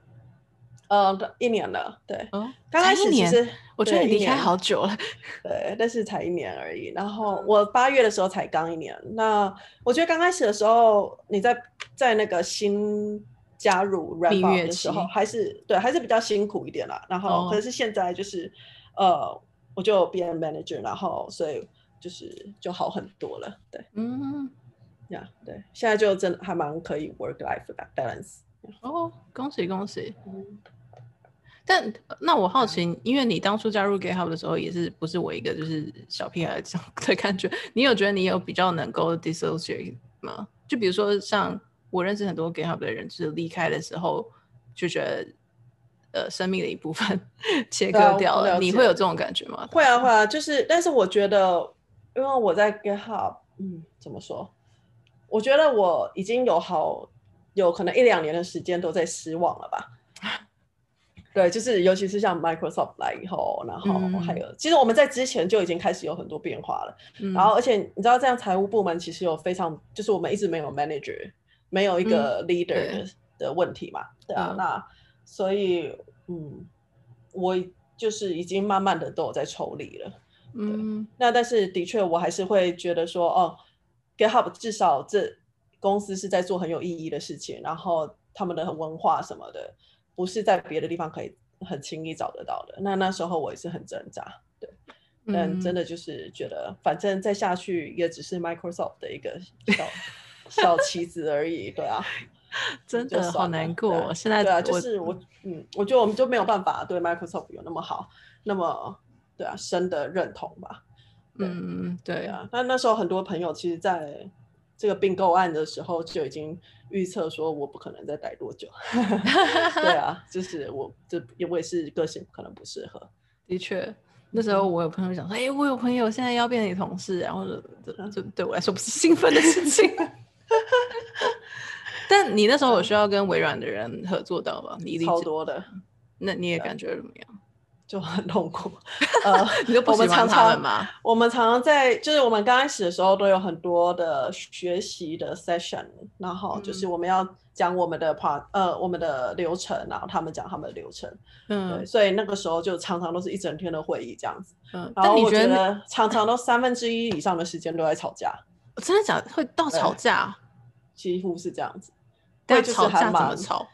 呃，一年了，对，哦、刚开始其实我觉得你离开好久了，对，但是才一年而已。然后我八月的时候才刚一年，那我觉得刚开始的时候，你在在那个新加入 ramp 的时候，还是对，还是比较辛苦一点啦。然后可是现在就是，哦、呃，我就变 manager，然后所以就是就好很多了，对，嗯，呀、yeah，对，现在就真的还蛮可以 work life balance。哦，恭喜恭喜！嗯但那我好奇，因为你当初加入 GitHub 的时候，也是不是我一个就是小屁孩这样 的感觉？你有觉得你有比较能够 dissociate 吗？就比如说像我认识很多 GitHub 的人，就是离开的时候就觉得，呃，生命的一部分 切割掉了。你会有这种感觉吗？会啊会啊，就是，但是我觉得，因为我在 GitHub，嗯，怎么说？我觉得我已经有好有可能一两年的时间都在失望了吧。对，就是尤其是像 Microsoft 来以后，然后还有，嗯、其实我们在之前就已经开始有很多变化了。嗯、然后，而且你知道，这样财务部门其实有非常，就是我们一直没有 manager，没有一个 leader 的、问题嘛。对啊，嗯、那所以，嗯，我就是已经慢慢的都有在抽离了。嗯，那但是的确，我还是会觉得说，哦，GitHub 至少这公司是在做很有意义的事情，然后他们的文化什么的。不是在别的地方可以很轻易找得到的。那那时候我也是很挣扎，对，但真的就是觉得，反正再下去也只是 Microsoft 的一个小小棋子而已，对啊，真的好难过。现在对啊，就是我，嗯，我觉得我们就没有办法对 Microsoft 有那么好，那么对啊深的认同吧。嗯，对啊。那那时候很多朋友其实，在这个并购案的时候就已经。预测说我不可能再待多久，对啊，就是我这因为是个性可能不适合。的确，那时候我有朋友讲说，哎、欸，我有朋友现在要变成你同事，然后这这对我来说不是兴奋的事情。但你那时候有需要跟微软的人合作到吗？你超多的，那你也感觉怎么样？就很痛苦，呃，你都不喜欢他们吗？我们常常在，就是我们刚开始的时候都有很多的学习的 session，然后就是我们要讲我们的 part，呃，我们的流程，然后他们讲他们的流程，嗯，对，所以那个时候就常常都是一整天的会议这样子，嗯，然后我觉得常常都三分之一以上的时间都在吵架，真的假的？会到吵架？几乎是这样子，但吵架怎么吵？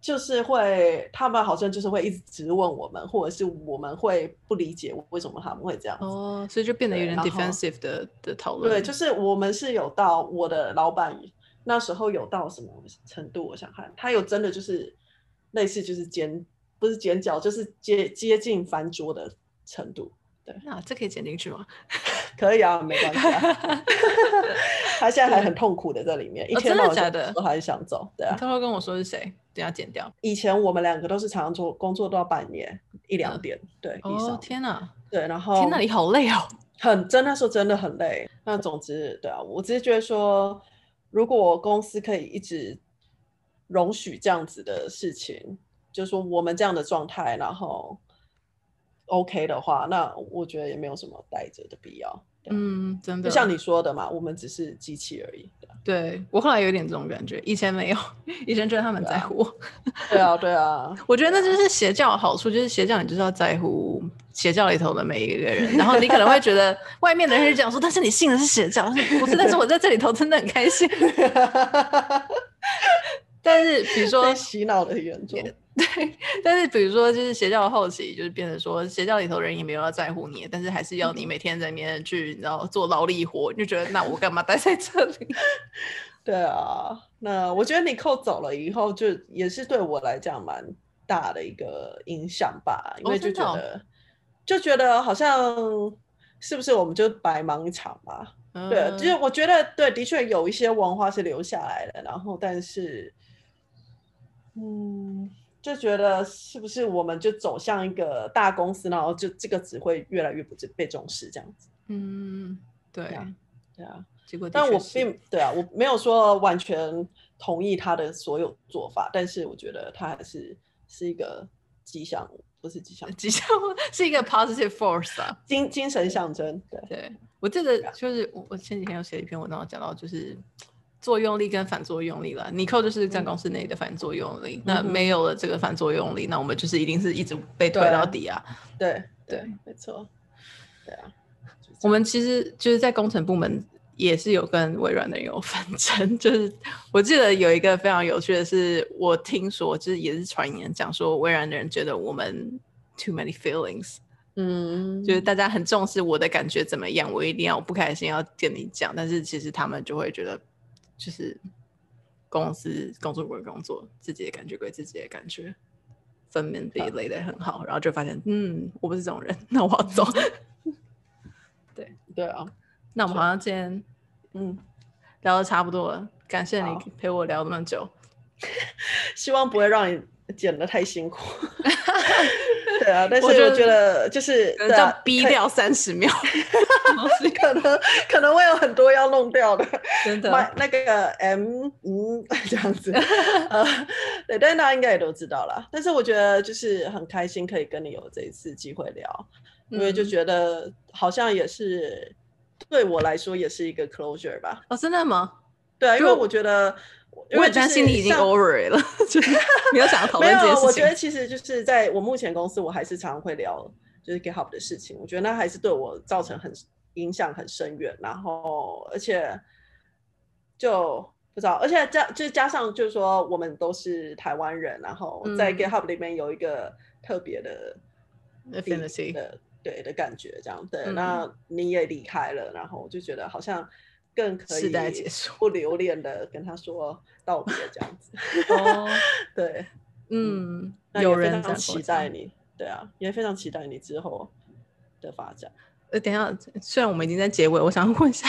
就是会，他们好像就是会一直质问我们，或者是我们会不理解为什么他们会这样。哦，所以就变得有点 defensive 的的讨论。对，就是我们是有到我的老板那时候有到什么程度？我想看，他有真的就是类似就是尖，不是尖角，就是接接近翻桌的程度。对，那这可以剪进去吗？可以啊，没关系啊。他现在还很痛苦的在里面，一天到晚都还是想走。对啊，他会跟我说是谁。要剪掉。以前我们两个都是常常做工作到半夜，一两点，嗯、对。哦天哪！对，然后天哪，你好累哦，很真的说真的很累。那总之，对啊，我只是觉得说，如果公司可以一直容许这样子的事情，就是说我们这样的状态，然后 OK 的话，那我觉得也没有什么待着的必要。嗯，真的，就像你说的嘛，我们只是机器而已。对，我后来有点这种感觉，以前没有，以前觉得他们在乎。对啊，对啊，我觉得那就是邪教的好处，就是邪教你就是要在乎邪教里头的每一个人，然后你可能会觉得 外面的人是这样说，但是你信的是邪教，不是？但是我在这里头真的很开心。但是比如说洗脑的很严重。对，但是比如说，就是邪教的后期，就是变成说，邪教里头人也没有要在乎你，但是还是要你每天在里面去，然后做劳力活，你就觉得那我干嘛待在这里？对啊，那我觉得你扣走了以后，就也是对我来讲蛮大的一个影响吧，因为就觉得、哦、就觉得好像是不是我们就白忙一场嘛？嗯、对，就是我觉得对，的确有一些文化是留下来的，然后但是，嗯。就觉得是不是我们就走向一个大公司，然后就这个只会越来越不被重视这样子。嗯，对啊，对啊。结果，但我并对啊，我没有说完全同意他的所有做法，但是我觉得他还是是一个吉祥，不是吉祥，吉祥是一个 positive force 啊，精精神象征。对，对我记得就是我我前几天有写一篇文章讲到就是。作用力跟反作用力了，Nicole 就是在公司内的反作用力。嗯、那没有了这个反作用力，那我们就是一定是一直被推到底啊。对对，对，没错。对啊，我们其实就是在工程部门也是有跟微软的人有纷争。就是我记得有一个非常有趣的是，我听说就是也是传言讲说，微软的人觉得我们 too many feelings，嗯，就是大家很重视我的感觉怎么样，我一定要不开心要跟你讲，但是其实他们就会觉得。就是公司工作归工作，自己的感觉归自己的感觉，分门别类的很好，然后就发现，嗯，我不是这种人，那我要走。对 对啊，那我们好像今天嗯聊的差不多了，感谢你陪我聊那么久，希望不会让你剪的太辛苦。对啊，但是我觉得就是这样逼掉三十秒，可能可能会有很多要弄掉的，真的。那个 M 嗯这样子，呃，对，但是大家应该也都知道了。但是我觉得就是很开心可以跟你有这一次机会聊，因为就觉得好像也是对我来说也是一个 closure 吧。哦，真的吗？对啊，因为我觉得。因为担心你已经 over 了，就是 没有想要讨论这件事情。我觉得其实就是在我目前公司，我还是常常会聊就是 GitHub 的事情。我觉得那还是对我造成很影响很深远。然后，而且就不知道，而且加就是加上就是说，我们都是台湾人，然后在 GitHub 里面有一个特别的 affinity 的对的感觉，这样对。嗯、那你也离开了，然后我就觉得好像。更可以不留恋的跟他说道别这样子哦，对，嗯，有人非常期待你，对啊，也非常期待你之后的发展。呃，等一下，虽然我们已经在结尾，我想问一下，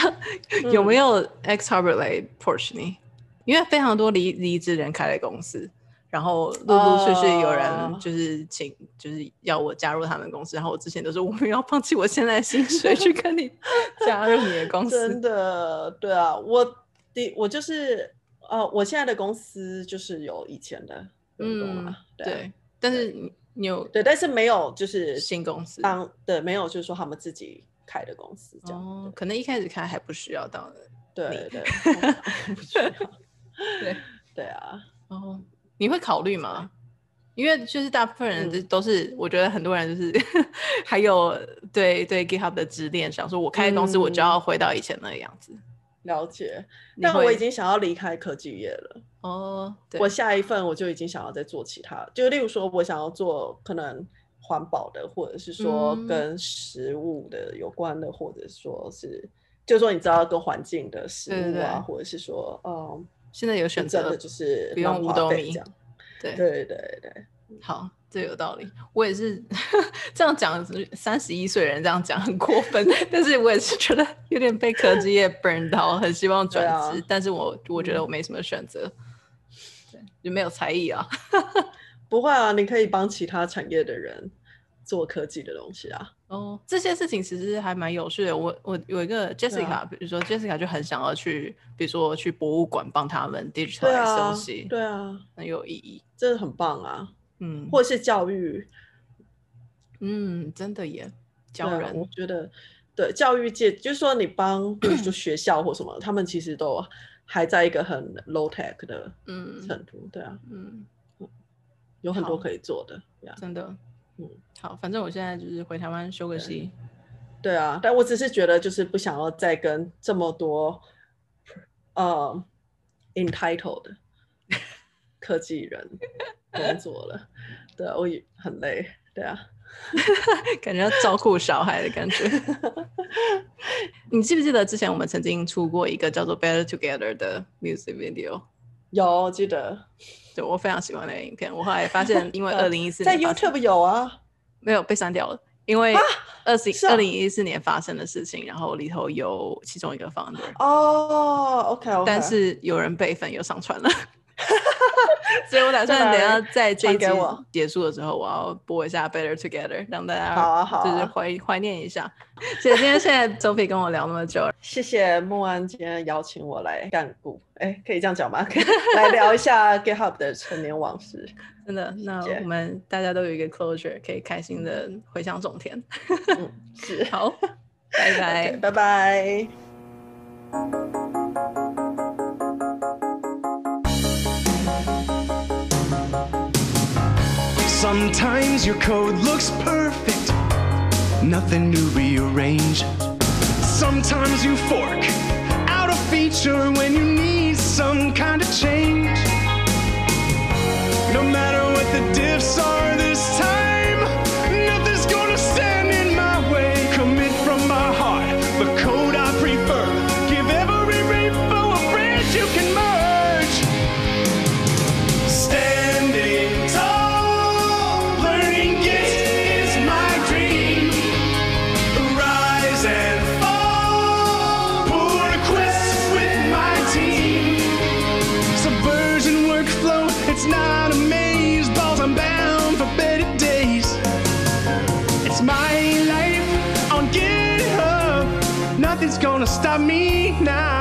有没有 X Harbor 来 push 你？因为非常多离离职人开的公司。然后陆陆续续有人就是请，uh, 就是要我加入他们公司。然后我之前都说我们要放弃我现在的薪水去跟你 加入你的公司。真的，对啊，我的我就是呃，我现在的公司就是有以前的员工嘛，对，但是你有对，但是没有就是新公司当对，没有就是说他们自己开的公司这样。哦，可能一开始开还不需要到的。对对，不需要。对对啊，哦。你会考虑吗？因为就是大部分人都是，嗯、我觉得很多人就是 还有对对 GitHub 的执念，想说我开公司我就要回到以前那个样子。嗯、了解，但我已经想要离开科技业了。哦，我下一份我就已经想要再做其他，就例如说我想要做可能环保的，或者是说跟食物的有关的，嗯、或者说是就是说你知道跟环境的食物啊，对对对，或者是说嗯。现在有选择的就是不用五斗米，对对对对，好，这有道理。我也是 这样讲，三十一岁人这样讲很过分，但是我也是觉得有点被科技业 burn 到，很希望转职，啊、但是我我觉得我没什么选择，对，就没有才艺啊。不会啊，你可以帮其他产业的人做科技的东西啊。哦，这些事情其实还蛮有趣的。我我有一个 Jessica，、啊、比如说 Jessica 就很想要去，比如说去博物馆帮他们 digitalize 东西，对啊，很有意义，真的很棒啊。嗯，或者是教育，嗯，真的也教人，我觉得对教育界，就是说你帮，比如说学校或什么，他们其实都还在一个很 low tech 的嗯。程度，对啊，嗯，有很多可以做的，真的。嗯，好，反正我现在就是回台湾休个息。对啊，但我只是觉得就是不想要再跟这么多呃 entitled 的 科技人工作了。对啊，我也很累。对啊，感觉要照顾小孩的感觉。你记不记得之前我们曾经出过一个叫做《Better Together》的 music video？有记得。对，我非常喜欢那个影片。我后来发现，因为 二零一四年在 YouTube 有啊，没有被删掉了，因为二零二零一四年发生的事情，然后里头有其中一个 founder 哦，OK OK，但是有人备份又上传了。所以我打算等下在这一集结束的时候，我要播一下《Better Together》，让大家好好就是怀怀念一下。谢谢今天现在 Sophie 跟我聊那么久，谢谢孟安今天邀请我来干股，哎，可以这样讲吗？可以来聊一下 GitHub 的陈年往事。真的，那我们大家都有一个 closure，可以开心的回乡种田。嗯，是，好，拜拜，拜拜。Sometimes your code looks perfect, nothing to rearrange. Sometimes you fork out a feature when you need some kind of change. No matter what the diffs are this time, stop me now.